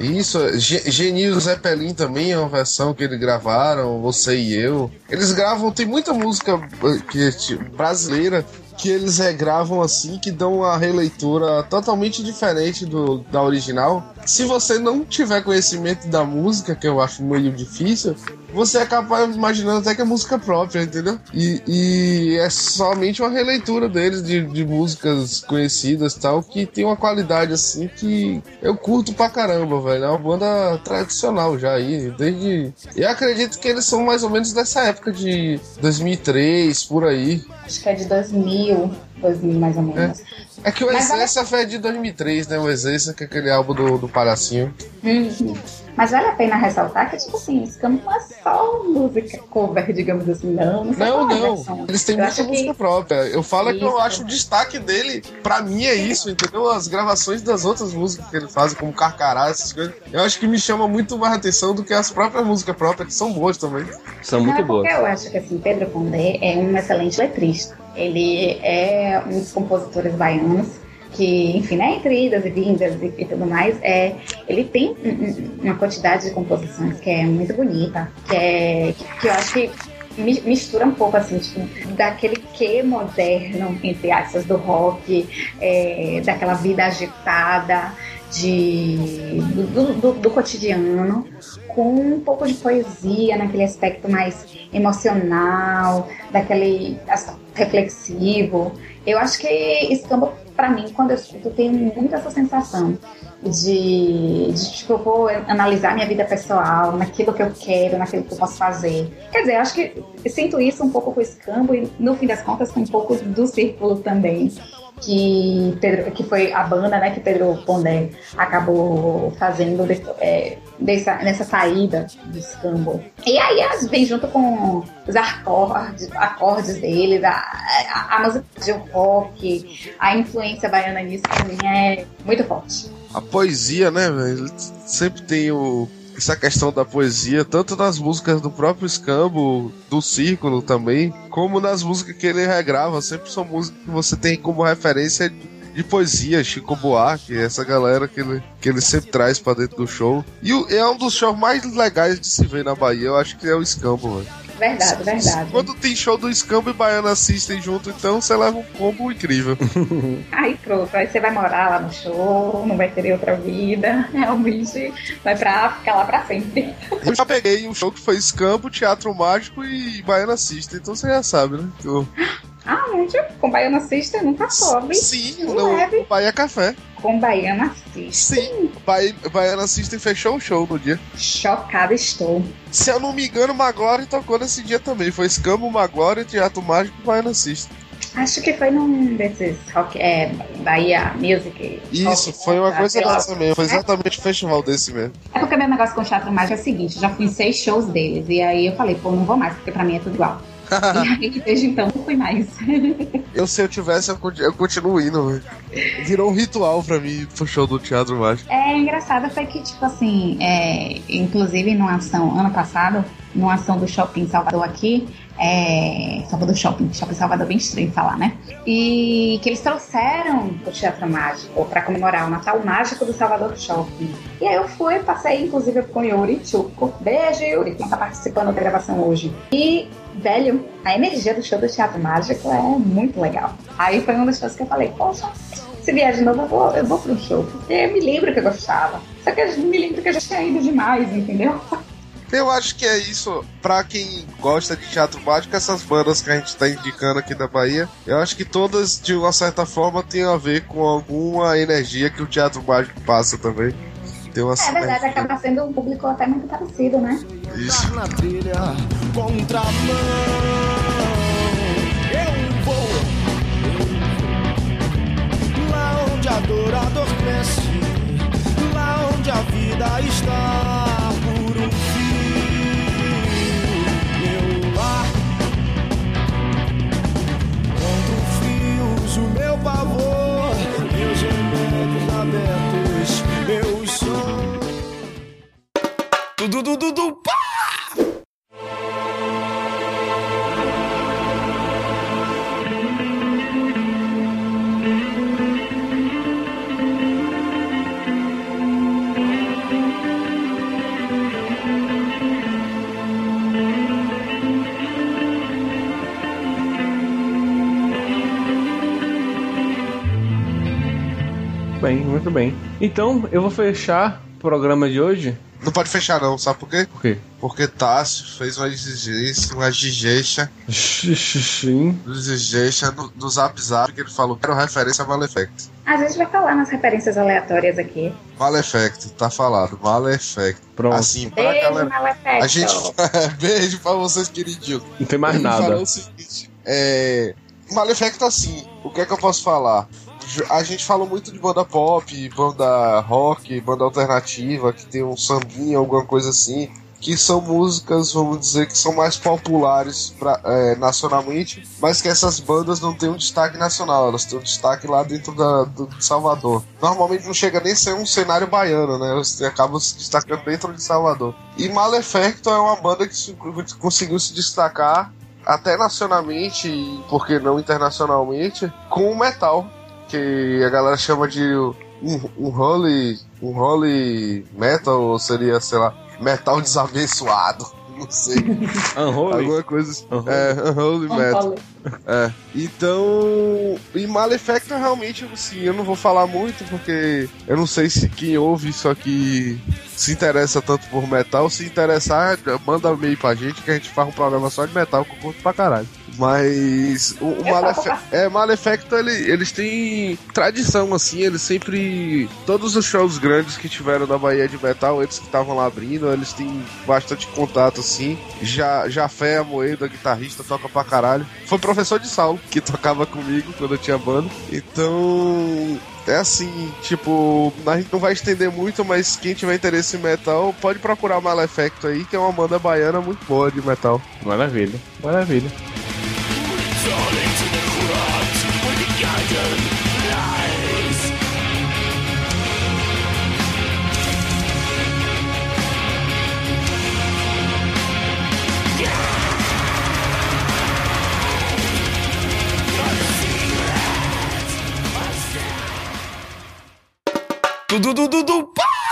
Isso, Ge- Genil Zeppelin também é uma versão que eles gravaram, Você e Eu. Eles gravam, tem muita música eh, que, tipo, brasileira que eles regravam assim, que dão uma releitura totalmente diferente do, da original. Se você não tiver conhecimento da música, que eu acho meio difícil, você acaba imaginando até que é música própria, entendeu? E, e é somente uma releitura deles de, de músicas conhecidas tal, que tem uma qualidade assim que eu curto pra caramba, velho. É uma banda tradicional já aí, desde. Eu acredito que eles são mais ou menos dessa época de 2003, por aí. Acho que é de 2000, 2000 mais ou menos. É que o Mas vale- Essência foi de 2003, né? O Essência, que é aquele álbum do, do Palhacinho. Uhum. Mas vale a pena ressaltar que, tipo assim, Scampo não é só música cover, digamos assim, não. Não, Não, só não. Eles têm Eu muita acho que- música própria. Eu falo que eu Isso. acho o destaque dele, pra mim, é isso, entendeu? As gravações das outras músicas que ele faz, como Carcará, essas coisas. Eu acho que me chama muito mais atenção do que as próprias músicas próprias, que são boas também. São Não, é porque eu acho que assim, Pedro Pondé é um excelente letrista. Ele é um dos compositores baianos que, enfim, né, entre idas e vindas e, e tudo mais, é, ele tem um- um- uma quantidade de composições que é muito bonita, que é que eu acho que mi- mistura um pouco assim, tipo, daquele que moderno, entre aspas, do rock, é, daquela vida agitada, de, do, do- do cotidiano, com um pouco de poesia, naquele aspecto mais emocional, daquele reflexivo. Eu acho que escamba, pra mim, quando eu escuto, tem muito essa sensação de, de tipo, eu vou analisar minha vida pessoal, naquilo que eu quero, naquilo que eu posso fazer. Quer dizer, acho que sinto isso um pouco com o escambo e, no fim das contas, com um pouco do círculo também. Que, Pedro, que foi a banda né, que Pedro Pondé acabou fazendo é, dessa, nessa saída do escambo. E aí vêm junto com os acordes, acordes deles, a, a, a música de rock, a influência baiana nisso pra mim é muito forte. A poesia, né, velho? Sempre tem o, essa questão da poesia, tanto nas músicas do próprio Escambo, do Círculo também, como nas músicas que ele regrava. Sempre são músicas que você tem como referência de, poesia, Chico Buarque, essa galera que ele, que ele sempre traz pra dentro do show. E é um dos shows mais legais de se ver na Bahia, eu acho que é o Escambo, velho. Verdade, verdade. Quando tem show do Escambo e Baiano assistem junto, então você leva um combo incrível. Aí pronto, aí você vai morar lá no show, não vai ter outra vida, realmente vai pra ficar lá pra sempre. Eu já peguei um show que foi Escambo, Teatro Mágico e Baiano Assistem, então você já sabe, né? eu- Ah, onde com Baiana Assista nunca soube. Sim, no Bahia Café. Com Baiana Assista. Sim, Bahia, Baiana Assistem fechou o show no dia. Chocada estou. Se eu não me engano, Maglore tocou nesse dia também. Foi Escambo, Maglore, Teatro Mágico e Baiano Assistem. Acho que foi num desses rock, é, Bahia Music. Isso, rock, foi uma coisa dessa mesmo. Foi exatamente o festival desse mesmo. É porque meu negócio com o Teatro Mágico é o seguinte, já fui em seis shows deles, e aí eu falei, pô, não vou mais, porque pra mim é tudo igual. e aí, desde então, não fui mais. Eu, se eu tivesse, eu, conti- eu continuo indo. velho. Virou um ritual pra mim pro show do Teatro Mágico. É engraçado foi que, tipo assim, é, inclusive numa ação ano passado, numa ação do Shopping Salvador aqui, é, Salvador Shopping, Shopping Salvador bem estranho falar, né? E que eles trouxeram o Teatro Mágico pra comemorar o Natal Mágico do Salvador Shopping. E aí eu fui, passei inclusive com o Yuri Chuco. Beijo, Yuri, que tá participando da gravação hoje. E, velho, a energia do show do Teatro Mágico é muito legal. Aí foi uma das coisas que eu falei, poxa, se vier de novo, eu vou, eu vou pro show. Porque eu me lembro que eu gostava. Só que eu me lembro que eu já tinha ido demais, entendeu? Eu acho que é isso, pra quem gosta de teatro mágico, essas bandas que a gente tá indicando aqui da Bahia, eu acho que todas, de uma certa forma, têm a ver com alguma energia que o teatro mágico passa também. Tem uma É verdade, acaba sendo um público até muito parecido, né? Isso. na trilha, contramão. Eu vou lá onde a dor adormece, lá onde a vida está por um fio. Meu lar contra frios, o meu pavor, meus remédios abertos, sonhos. Dudu, dudu, dudu, pá! Bem, muito bem. Então, eu vou fechar o programa de hoje. Não pode fechar não, sabe por quê? Por quê? Porque Tássio fez uma exigência, uma exigência, Sim. exigência no, no Zap Zap que ele falou, quero referência a Malefect. A gente vai falar nas referências aleatórias aqui. Malefect, tá falado, Malefect. Pronto. Assim, pra Beijo, galera... Malefacto. A gente... Beijo pra vocês, queridinhos. Não tem mais Ele nada. falou o seguinte, é... Malefacto assim, o que é que eu posso falar? A gente falou muito de banda pop, banda rock, banda alternativa, que tem um sambinha, alguma coisa assim, que são músicas, vamos dizer, que são mais populares pra, é, nacionalmente, mas que essas bandas não têm um destaque nacional, elas têm um destaque lá dentro da, do, Salvador. Normalmente não chega nem a ser um cenário baiano, né? Eles acabam se destacando dentro de Salvador. E Malefacto é uma banda que se- conseguiu se destacar até nacionalmente, e por que não internacionalmente, com o metal, que a galera chama de um, um holy, um holy metal, ou seria, sei lá, metal desabençoado, não sei. Unholy. Alguma coisa assim. Unholy. É, unholy metal. Unholy. É. Então, em Malefacto realmente, assim, eu não vou falar muito porque eu não sei se quem ouve isso aqui se interessa tanto por metal. Se interessar, manda e-mail pra gente que a gente faz um programa só de metal que eu curto pra caralho. Mas o, o É Malefe é, Malefacto, ele- eles têm tradição, assim, eles sempre. Todos os shows grandes que tiveram na Bahia de Metal, eles que estavam lá abrindo, eles têm bastante contato, assim. Já, já Fé, a Moeda, guitarrista, toca pra caralho. Foi professor de Saulo, que tocava comigo quando eu tinha banda. Então. É assim, tipo, a gente não vai estender muito, mas quem tiver interesse em metal, pode procurar o Malefacto aí, que é uma banda baiana muito boa de metal. Maravilha. Maravilha. Dudu, dudu, dudu, pá!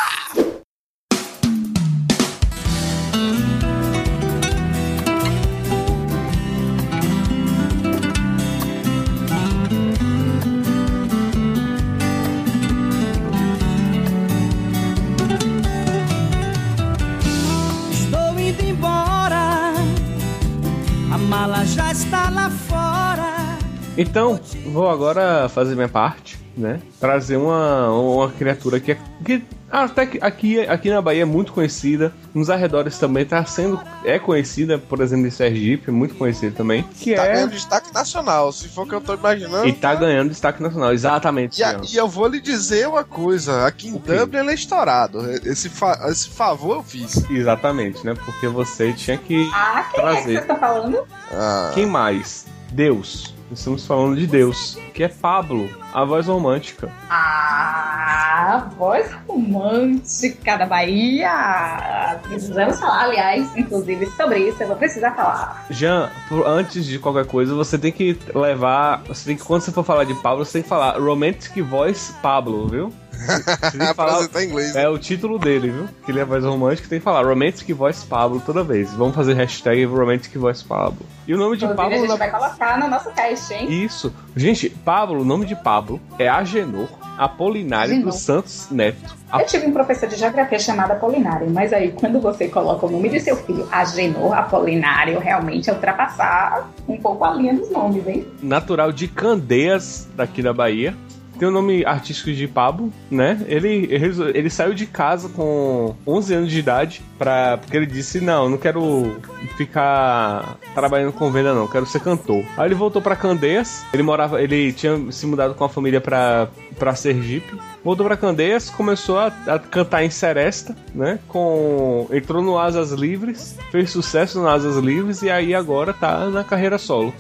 Então, vou agora fazer minha parte. né? Trazer uma, uma criatura que, é, que até que aqui, aqui na Bahia é muito conhecida, nos arredores também tá sendo é conhecida, por exemplo, em Sergipe, é muito conhecida também, que Tá é ganhando destaque nacional, se for o que eu tô imaginando. e tá ganhando destaque nacional, exatamente. E, a- e eu vou lhe dizer uma coisa, aqui em Dublin ele é estourado. Esse, fa- esse favor eu fiz. Exatamente, né? Porque você tinha que Ah, quem é que trazer. vocês estão falando? Ah, Quem mais? Deus. Estamos falando de Deus, que é Pablo, a voz romântica. Ah, voz romântica da Bahia. Precisamos falar, aliás, inclusive, sobre isso. Eu vou precisar falar. Jean, por- antes de qualquer coisa, você tem que levar. Você tem que, quando você for falar de Pablo, você tem que falar Romantic Voice Pablo, viu? Você tem que falar. em inglês. né? É o título dele, viu? Que ele é voz romântica, tem que falar Romantic Voice Pablo toda vez. Vamos fazer hashtag Romantic Voice Pablo. E o nome de Inclusive, a Pablo. gente na- vai colocar no nosso cast, hein? Isso. Gente, Pablo, o nome de Pablo é Agenor Apolinário Agenor. dos Santos Neto. Eu tive um professor de geografia chamado Apolinário, mas aí quando você coloca o nome de seu filho, Agenor Apolinário, realmente é ultrapassar um pouco a linha dos nomes, hein? natural de Candeias, daqui da Bahia. Tem o nome artístico de Pablo, né? Ele, ele, ele saiu de casa com 11 anos de idade pra, porque ele disse: Não, não quero ficar trabalhando com venda, não, quero ser cantor. Aí ele voltou pra Candeias, ele morava, ele tinha se mudado com a família pra, pra Sergipe. Voltou pra Candeias, começou a, a cantar em Seresta, né? Com, entrou no Asas Livres, fez sucesso no Asas Livres e aí agora tá na carreira solo.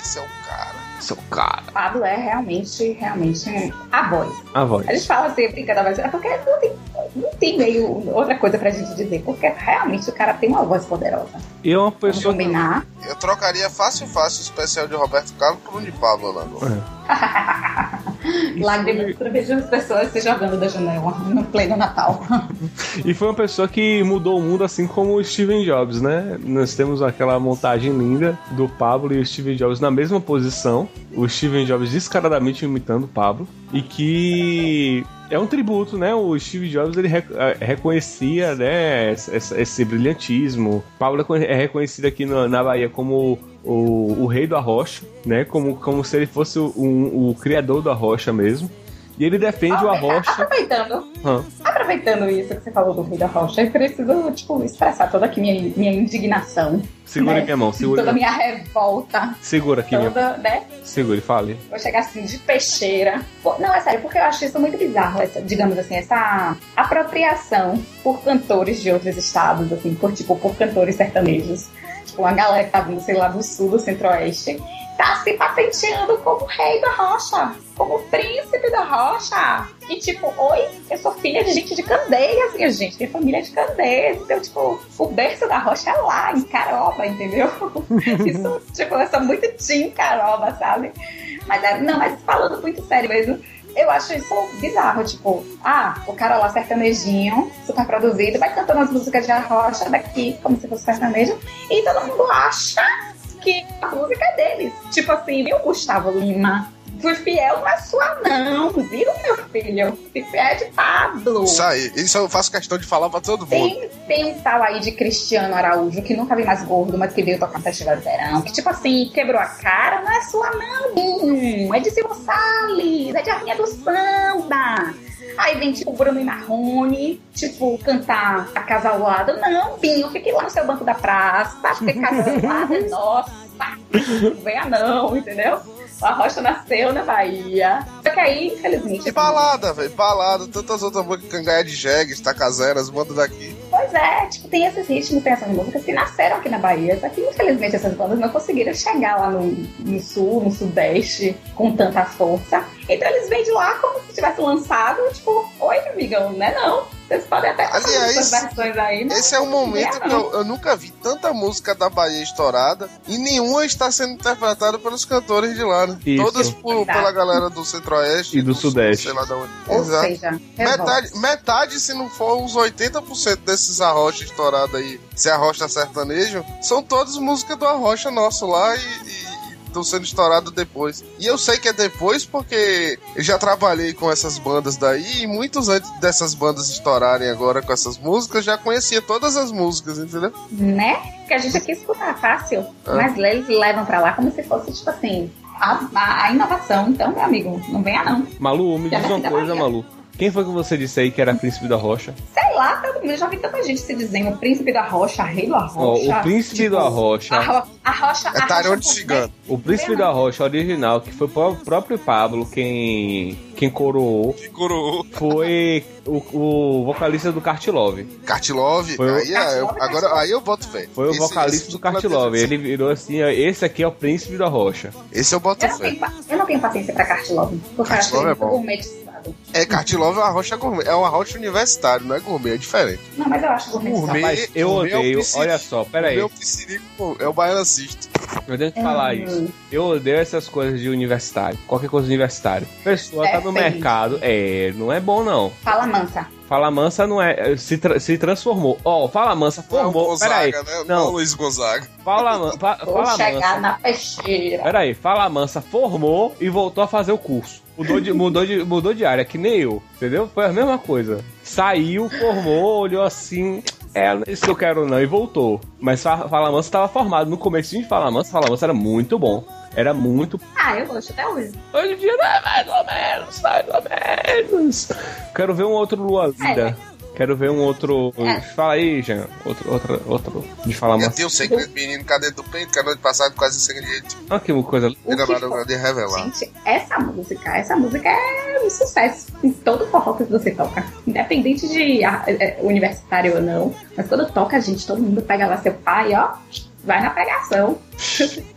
Esse é o Seu cara. Pablo é realmente, realmente a voz. A voz. A gente fala assim, brincando, mas é porque não tem, não tem meio outra coisa pra gente dizer, porque realmente o cara tem uma voz poderosa. E é uma Vamos pessoa. combinar. Eu trocaria fácil, fácil o especial de Roberto Carlos por um de Pablo lá. Lágrimas quando vejo as pessoas se jogando da janela no pleno Natal. E foi uma pessoa que mudou o mundo assim como o Steven Jobs, né? Nós temos aquela montagem linda do Pablo e o Steven Jobs na mesma posição. O Steven Jobs descaradamente imitando o Pablo. E que é um tributo, né? O Steve Jobs ele rec- eh, reconhecia, né, esse, esse brilhantismo. Pablo é é reconhecido aqui na, na Bahia como o, o rei do arrocha, né? Como, como se ele fosse o, criador do arrocha mesmo. E ele defende o arrocha. Aproveitando, Hã. aproveitando isso que você falou do Rei da Rocha, eu preciso, tipo, expressar toda aqui minha, minha indignação. Segura né? minha mão, segura. Toda a minha revolta. Segura aqui, minha. Toda, né? Segure, fale. Vou chegar assim de peixeira. Não, é sério, porque eu acho isso muito bizarro, essa, digamos assim, essa apropriação por cantores de outros estados, assim, por tipo, por cantores sertanejos. Tipo, uma galera que tá vindo, sei lá, do sul, do centro-oeste, tá se patenteando como rei da rocha, como príncipe da rocha. E tipo, oi, eu sou filha de gente de Candeias, minha gente, minha família é de Candeias. Então, tipo, o berço da rocha é lá, em Caroba, entendeu? Isso, tipo, eu sou muito Team Caroba, sabe? Mas, é- não, mas falando muito sério mesmo, eu acho isso bizarro, tipo, ah, o cara lá sertanejinho, super produzido, vai cantando as músicas de arrocha daqui, como se fosse sertanejo, e todo mundo acha que a música é deles. Tipo assim, viu, Gustavo Lima? Fui fiel na sua não, viu, meu filho? Fui fiel de Pablo. Isso aí, isso eu faço questão de falar pra todo mundo. Tem, tem um tal aí de Cristiano Araújo, que nunca vi mais gordo, mas que veio tocar no Festival de Verão, que tipo assim, quebrou a cara, não é sua não, é de Silvio Salles, é de Arminha do Samba. Aí vem tipo Bruno e Marrone, tipo, cantar a casa ao lado. Não, Binho, fique lá no seu banco da praça, porque casa ao lado é nossa. Não venha não, entendeu? A Rocha nasceu na Bahia. Só que aí, infelizmente. E balada, velho, balada, tantas outras músicas, Cangaia de Jegue, Estacazeras, bandas daqui. Pois é, tipo, tem esses ritmos, tem essas músicas que nasceram aqui na Bahia, só que infelizmente essas bandas não conseguiram chegar lá no, no sul, no sudeste, com tanta força. Então eles vêm de lá como se tivesse lançado, tipo, oi, amigão, né não? Vocês podem até fazer Aliás, essas versões aí, mas Esse é o momento que eu, eu nunca vi tanta música da Bahia estourada e nenhuma está sendo interpretada pelos cantores de lá, né? Isso. Todas por- pela galera do Centro-Oeste E do Sul, Sudeste. Sei lá da onde. Ou Exato. seja, Metade, metade, se não for uns 80% desses arrocha estourados aí, se arrocha sertanejo, são todas músicas do arrocha nosso lá e estão sendo estourados depois. E eu sei que é depois porque eu já trabalhei com essas bandas daí e muitos antes dessas bandas estourarem agora com essas músicas já conhecia todas as músicas, entendeu? né? Porque a gente aqui escuta fácil, Ah. mas eles levam pra lá como se fosse, tipo assim, a, a- a inovação. Então, meu amigo, não venha não. Malu, me Já diz uma coisa. Malu. Quem foi que você disse aí que era príncipe da rocha? Sei lá, todo mundo, eu já vi tanta gente se dizendo príncipe da rocha, rei da rocha. o príncipe da rocha. A, ro a rocha. É rocha de Cigano. O príncipe da rocha original, que foi o próprio Pablo quem, quem coroou, Coroou. foi o, o vocalista do Cartilove. Cartilove, Foi o- aí, é, eu- agora, aí eu boto fé. Foi o Esse- vocalista esse do tipo Cartilove. de- Ele virou assim: ó, esse aqui é o príncipe da rocha. Esse eu boto Eu não, fé. tenho, eu não tenho paciência pra Cartilove. Cartilove é bom. É, Cartilove é uma rocha gourmet. É uma rocha universitária, não é gourmet, é diferente. Não, mas eu acho. Gourmet, Rapaz, eu gourmet é odeio, piscirico. olha só, pera aí. Gourmet é o piscirico, é o baiancista. Eu tenho que falar Hum. isso. Eu odeio essas coisas de universitário. Qualquer coisa universitária. Pessoa tá É, no tem mercado. É, não é bom não. Fala mansa. Fala Mansa não é. Se, tra- se transformou. Ó, Fala Mansa é o formou. Peraí. Gonzaga, né? Não, é Luiz Gonzaga. Fala, Man- fa- Vou Fala chegar Mansa. na peixeira. Peraí, Fala Mansa formou e voltou a fazer o curso. Mudou de, mudou de, mudou de área, que nem eu, entendeu? Foi a mesma coisa. Saiu, formou, olhou assim. É, não é isso que eu quero não, e voltou. Mas Fa- Fala Mansa estava formado. No começo de Fala Mansa, Fala Mansa era muito bom. Era muito. Ah, eu gosto até hoje. Hoje em dia não é mais ou menos, mais ou menos. Quero ver um outro Lua Linda. Quero ver um outro. É. Fala aí, Jean. Outro, outro, outro. De Fala Eu Mansa. tenho o segredo menino, cadê do peito? Que a noite passada quase sem segredo. Olha que coisa. Ainda que nada for- de revelar. Gente, essa música, essa música é um sucesso em todo forró que você toca. Independente de ah, é, é, universitário ou não. Mas quando toca, gente, todo mundo pega lá seu pai, ó, vai na pegação.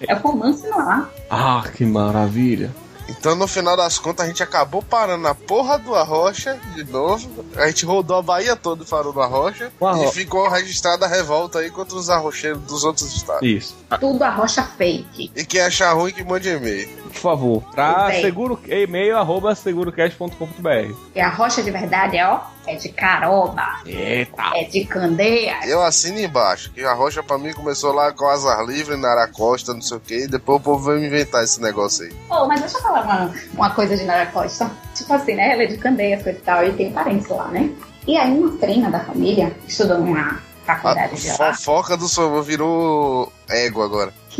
É romance no ar. Ah, que maravilha. Então, no final das contas, a gente acabou parando na porra do Arrocha, de novo. A gente rodou a Bahia toda e parou no Arrocha. E ficou registrada a revolta aí contra os arrocheiros dos outros estados. Isso. Tudo a rocha fake. E quem achar ruim, que mande e-mail. Por favor, pra seguro, e-mail arroba segurocast.com.br. E a rocha de verdade, ó, é de caroba, Eita. é de candeia. Eu assino embaixo, que a rocha pra mim começou lá com azar livre, na Aracosta, não sei o que, e depois o povo veio me inventar esse negócio aí. Pô, mas deixa eu falar uma, uma coisa de Nara Costa. Tipo assim, né? Ela é de Candeias, coisa e tal, e tem parentes lá, né? E aí uma prima da família estudou numa A faculdade de lá. fofoca do Soma virou ego agora.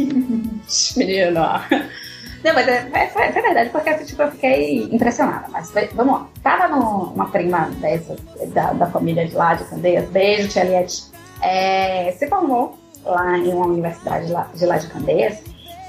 Menino, ó. Não, mas é, é- foi, foi verdade, porque assim, tipo, eu fiquei impressionada. Mas foi- vamos lá. Tava no- uma prima dessas, da, da família de lá, de Candeias, beijo, tia Eliette, é, se formou lá em uma universidade lá, de lá de Candeias.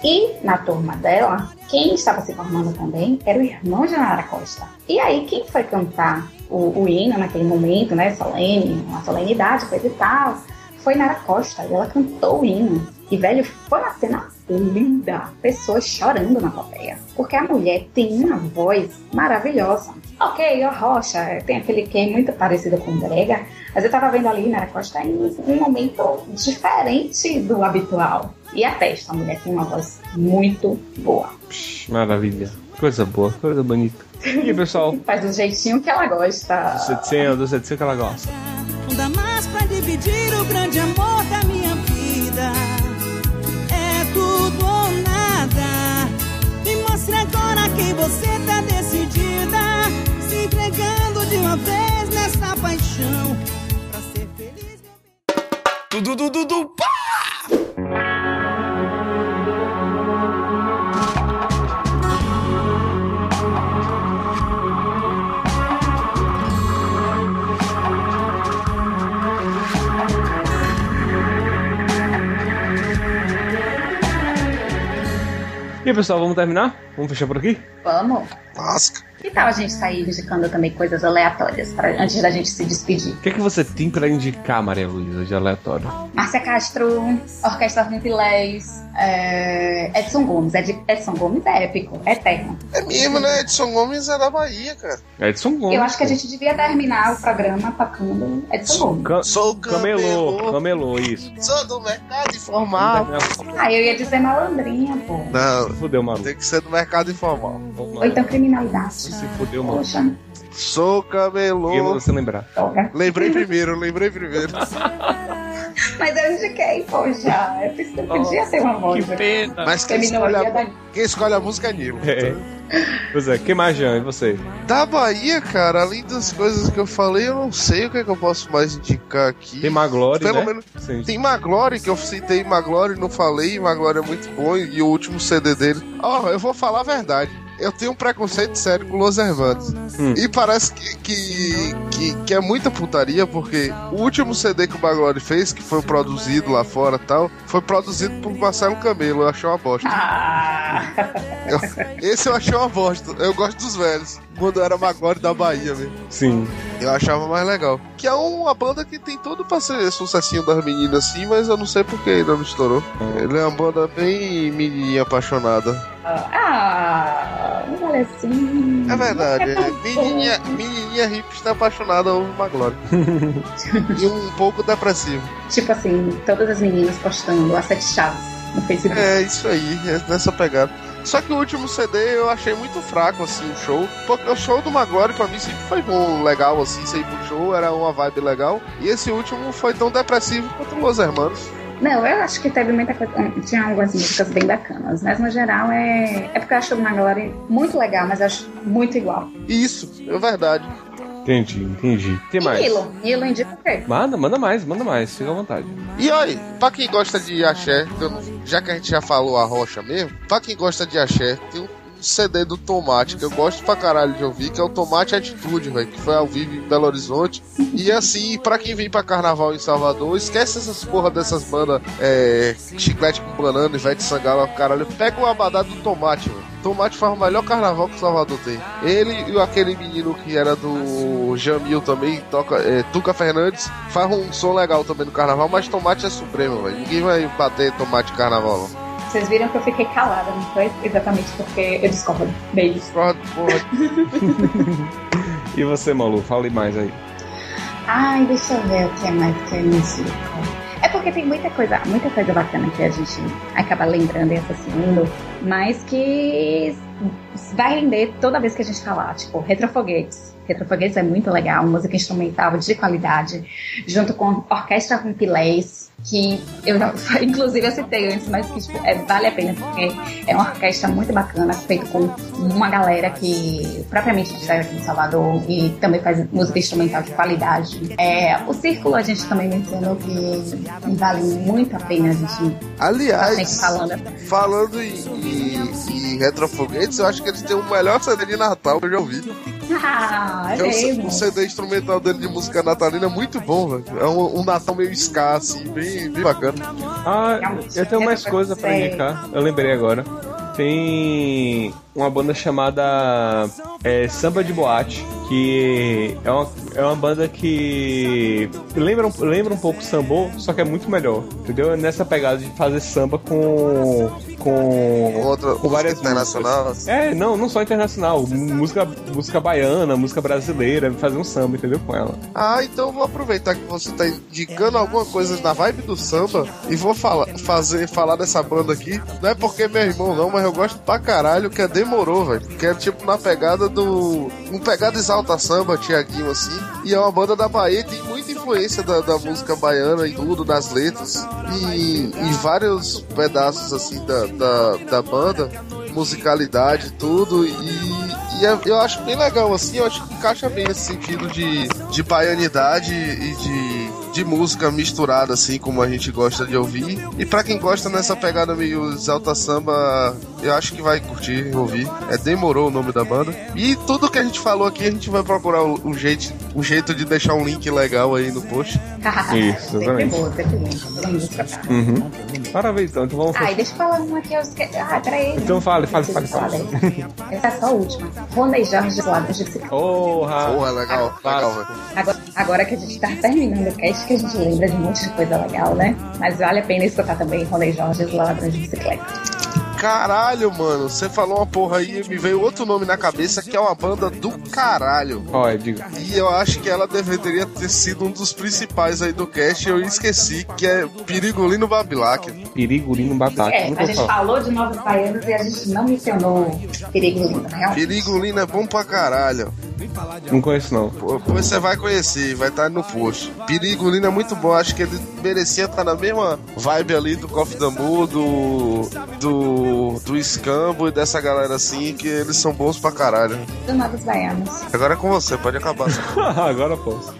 E na turma dela, quem estava se formando também era o irmão de Nara Costa. E aí, quem foi cantar o, o hino naquele momento, né, solene, uma solenidade, coisa e tal, foi Nara Costa. E ela cantou o hino. E, velho, foi uma cena linda. Pessoas chorando na plateia. Porque a mulher tem uma voz maravilhosa. Ok, a Rocha tem aquele que é muito parecido com Brega, mas eu tava vendo ali Nara Costa em um momento diferente do habitual. E a testa, a mulher tem uma voz muito boa. Maravilha. Coisa boa, coisa bonita. E pessoal? Faz do jeitinho que ela gosta. 700, do 700 que ela gosta. Não dá mais pra dividir o grande amor você tá decidida. Se entregando de uma vez nessa paixão. Pra ser feliz. Dudu, dudu, dudu, pá! E aí, pessoal, vamos terminar? Vamos fechar por aqui? Vamos. Lasca. Que tal a gente sair indicando também coisas aleatórias pra, antes da gente se despedir? O que é que você tem pra indicar, Maria Luísa, de aleatório? Márcia Castro, Orquestra Vintilés, é, Edson Gomes. Ed, Edson Gomes é épico, é eterno. É mesmo, né? Edson Gomes é da Bahia, cara. Edson Gomes. Eu acho que a gente devia terminar o programa tocando Edson Gomes. Ca- Sou Camelô, camelô, isso. Sou do mercado informal. Ah, eu ia dizer malandrinha, pô. Não, Fudeu, maluco. tem que ser do mercado informal. Ou então criminalidade. Se fudeu, maluco. Poxa, Sou camelô. você lembrar. toca. Lembrei primeiro, lembrei primeiro. Mas eu indiquei, poxa. Eu pensei eu podia ter uma voz. Que pena. Mas quem Terminou escolhe, a, da- quem escolhe a música é Nilo. É. Pois é, que mais, Jean? E você? Da Bahia, cara, além das coisas que eu falei, eu não sei o que, é que eu posso mais indicar aqui. Tem Maglore, Pelo né? menos. Sim. Tem Maglore, que eu citei Maglore, não falei. Maglore é muito bom e o último CD dele. Ó, eu vou falar a verdade. Eu tenho um preconceito sério com Los Hermanos. Hum. E parece que, que, que, que é muita putaria, porque o último CD que o Maglore fez, que foi produzido lá fora e tal, foi produzido por Marcelo Camelo. Eu achei uma bosta. Ah, Eu- esse eu achei uma bosta. Eu gosto dos velhos. Quando era Maglore da Bahia mesmo. Sim. Eu achava mais legal. Que é uma banda que tem tudo pra ser sucessinho das meninas assim, mas eu não sei por que ainda não estourou. Ele é uma banda bem menininha apaixonada. ah, não vale assim. É verdade. É Menininha, menininha hipster apaixonada over Maglore. e um pouco depressivo. Tipo assim, todas as meninas postando as sete chaves no Facebook. É isso aí, é nessa pegada. Só que o último CD eu achei muito fraco, assim, o show. Porque o show do Maglore pra mim sempre foi bom, legal, assim, sair pro show, era uma vibe legal. E esse último foi tão depressivo quanto Los Hermanos. Não, eu acho que teve muita coisa. Tinha algumas músicas bem bacanas, mas no geral é. É porque eu acho o Maglore muito legal, mas eu acho muito igual. Isso, é verdade. Entendi, entendi. Tem mais? Nilo? Nilo indica o quê? Manda, manda mais, manda mais, fica à vontade. E aí, pra quem gosta de axé, já que a gente já falou a rocha mesmo, pra quem gosta de axé, tem um CD do Tomate, que eu gosto pra caralho de ouvir, que é o Tomate Atitude, velho, que foi ao vivo em Belo Horizonte. E assim, pra quem vem pra carnaval em Salvador, esquece essas porra dessas bandas é, chiclete com banana, Ivete Sangalo, caralho. Pega o abadá do Tomate, velho. Tomate faz o melhor carnaval que Salvador tem. Ele e aquele menino que era do Jamil também, toca, é, Tuca Fernandes, faz um som legal também no carnaval, mas Tomate é supremo, velho. Ninguém vai bater Tomate carnaval. Vocês viram que eu fiquei calada, não foi? Exatamente porque eu discordo. Beijos. Discordo, porra. E você, Malu, fale mais aí. Ai, deixa eu ver o que é mais que eu indico. É porque tem muita coisa, muita coisa bacana que a gente acaba lembrando e associando, mas que vai render toda vez que a gente falar, tipo, Retrofoguetes. Retrofoguetes é muito legal, música instrumental de qualidade, junto com orquestra com pilés, que eu inclusive eu citei antes, mas que tipo, é, vale a pena, porque é uma orquestra muito bacana, feita com uma galera que propriamente sai aqui em Salvador e também faz música instrumental de qualidade. É, o Círculo a gente também mencionou que vale muito a pena a gente Aliás, falando. falando em, em, em retrofoguetes, eu acho que eles têm o melhor CD de Natal que eu já ouvi. Ah, é é o o CD instrumental dele de música natalina é muito bom, velho. É um, um Natal meio ska, assim, bem, bem bacana. Ah, Realmente, eu tenho mais coisa pra série. indicar. Eu lembrei agora. Tem uma banda chamada é, Samba de Boate, que é uma, é uma banda que lembra, um- lembra um pouco sambô, só que é muito melhor, entendeu? É Nessa pegada de fazer samba com com, Outra com várias internacional. músicas. É, não, não só internacional, música música baiana, música brasileira, fazer um samba, entendeu? Com ela. Ah, então vou aproveitar que você tá indicando alguma coisa na vibe do samba e vou falar, fazer, falar dessa banda aqui. Não é porque é meu irmão, não, mas eu gosto pra caralho que é Demorou, velho. Que é tipo na pegada do. Um pegada exalta samba, Tiaguinho, assim. E é uma banda da Bahia, tem muita influência da, da música baiana e tudo, das letras. E, e vários pedaços, assim, da, da, da banda, musicalidade, tudo. E e é- eu acho bem legal, assim, eu acho que encaixa bem nesse sentido de, de baianidade e de, de música misturada, assim, como a gente gosta de ouvir. E pra quem gosta nessa pegada meio exalta samba, eu acho que vai curtir ouvir. É Demorou o nome da banda. E tudo que a gente falou aqui, a gente vai procurar o, o jeito, o jeito de deixar um link legal aí no post. Isso, sempre exatamente. boa, sempre bom. Uhum. Parabéns, então. Então vamos Ai, deixa eu falar uma que eu esqueci. Ah, peraí. Então fale, fale, fale, fale. Essa é só a última. Rony Jorge do lado de bicicleta. Porra! Porra, legal, legal, velho. Agora, agora que a gente tá terminando o cast, que a gente lembra de um monte de coisa legal, né? Mas vale a pena escutar também Rony Jorge do lado de bicicleta. Caralho, mano, você falou uma porra aí e me veio outro nome na cabeça que é uma banda do caralho. Ó, diga. E eu acho que ela deveria ter sido um dos principais aí do cast. Eu esqueci que é Perigolino Babilac. Perigolino Batata. É, a gente falo. falou de Novos Baianos e a gente não mencionou Perigo Lindo, realmente. Perigolino é bom pra caralho. Não conheço, não. Pô, Depois você vai conhecer, vai estar no post. Pirigolino é muito bom, acho que ele merecia estar na mesma vibe ali do Coffee Damu, do. do. Do Scambo e dessa galera assim, que eles são bons pra caralho. Danados baianos. Agora é com você, pode acabar. Agora posso.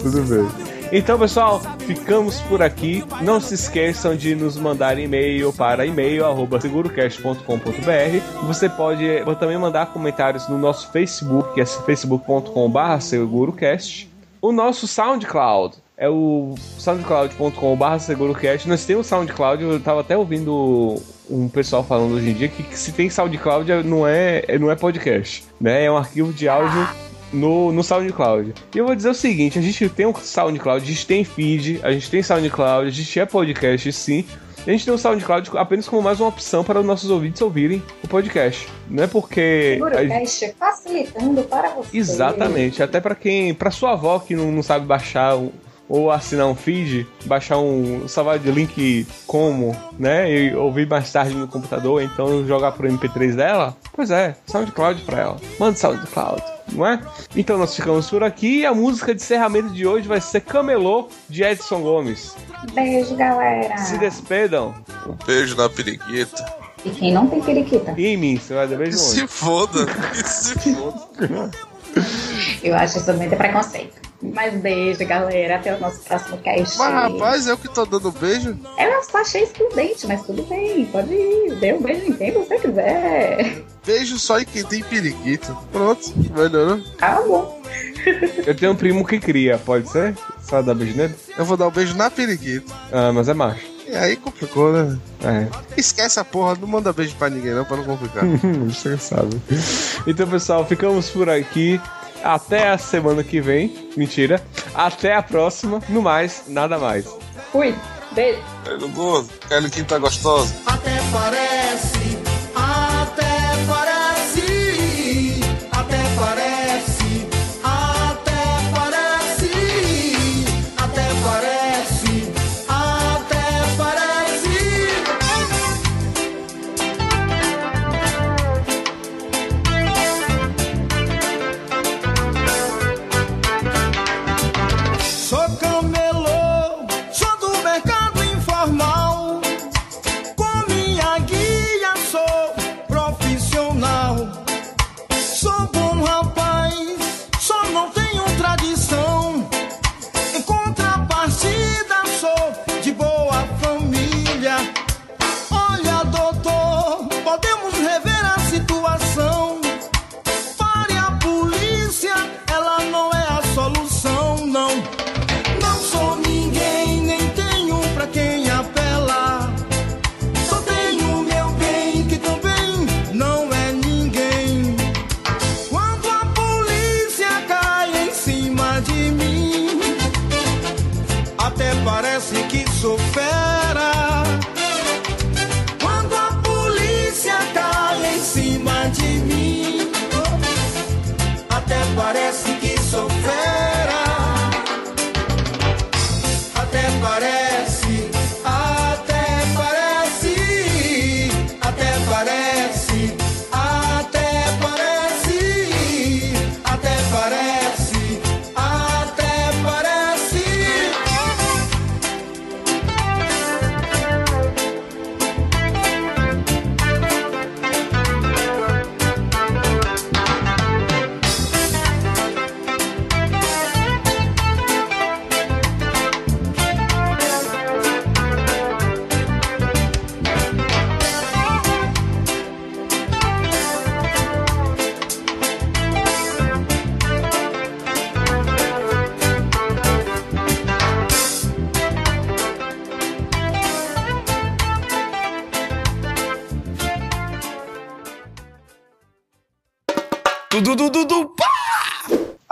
Tudo bem. Então, pessoal, ficamos por aqui. Não se esqueçam de nos mandar e-mail para e-mail@segurocast.com.br. Você pode também mandar comentários no nosso Facebook, que é facebook.com/segurocast. O nosso SoundCloud é o soundcloud.com.br segurocast. Nós temos SoundCloud, eu tava até ouvindo um pessoal falando hoje em dia que, que se tem SoundCloud é- não é, é- não é podcast, né? É um arquivo de áudio no, no SoundCloud. E eu vou dizer o seguinte: a gente tem um SoundCloud, a gente tem feed, a gente tem SoundCloud, a gente é podcast sim. A gente tem o SoundCloud apenas como mais uma opção para os nossos ouvintes ouvirem o podcast. Não é porque. a gente- Segurocast facilitando para você. Exatamente, até pra quem, para sua avó que não, não sabe baixar um- ou assinar um feed, baixar um salvar de link como, né, e ouvir mais tarde no computador, então jogar pro MP3 dela. Pois é, SoundCloud pra ela. Manda SoundCloud, não é? Então nós ficamos por aqui e a música de encerramento de hoje vai ser Camelô de Edson Gomes. Beijo, galera. Se despedam. Um beijo na periquita. E quem não tem periquita? E em mim, você vai dar beijo se foda, que se foda. Eu acho isso muito preconceito. Mas beijo, galera. Até o nosso próximo cast. Mas rapaz, eu que tô dando beijo. Eu só achei excludente, mas tudo bem. Pode ir. Dê um beijo em quem você quiser. Beijo só em quem tem periquita. Pronto, melhorou. Acabou. Eu tenho um primo que cria, pode ser? Só dar beijo nele? Eu vou dar um beijo na periquita. Ah, mas é macho. E aí complicou, né? É. Esquece a porra, não manda beijo pra ninguém não, pra não complicar. Você sabe. Então, pessoal, ficamos por aqui. Até a semana que vem. Mentira. Até a próxima. No mais, nada mais. Fui. Beijo. Pelo gozo, Kelly tá gostosa. Até parece,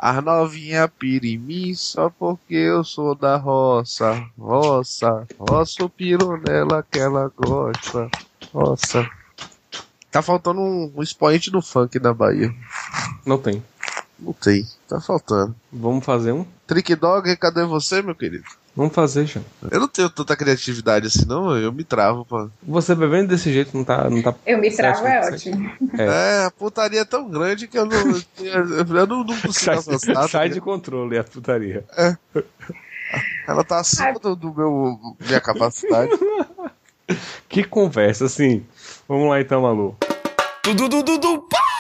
As novinha pira em mim só porque eu sou da roça. Roça, roça o piro nela que ela gosta. Roça. Tá faltando um, um expoente do funk da Bahia. Não tem. Não tem, tá faltando. Vamos fazer um? Trick Dog, cadê você, meu querido? Vamos fazer, Jean. Eu não tenho tanta criatividade assim, não. Eu me travo, pô. Você bebendo desse jeito não tá. Não tá Eu me travo, é ótimo. É, a putaria é tão grande que eu não. Eu não, não consigo Sai, avançar. tá sai de controle a putaria. Ela tá acima do, do meu minha capacidade. Que conversa, assim. Vamos lá então, Malu. Tudo, tudo, tudo, pá!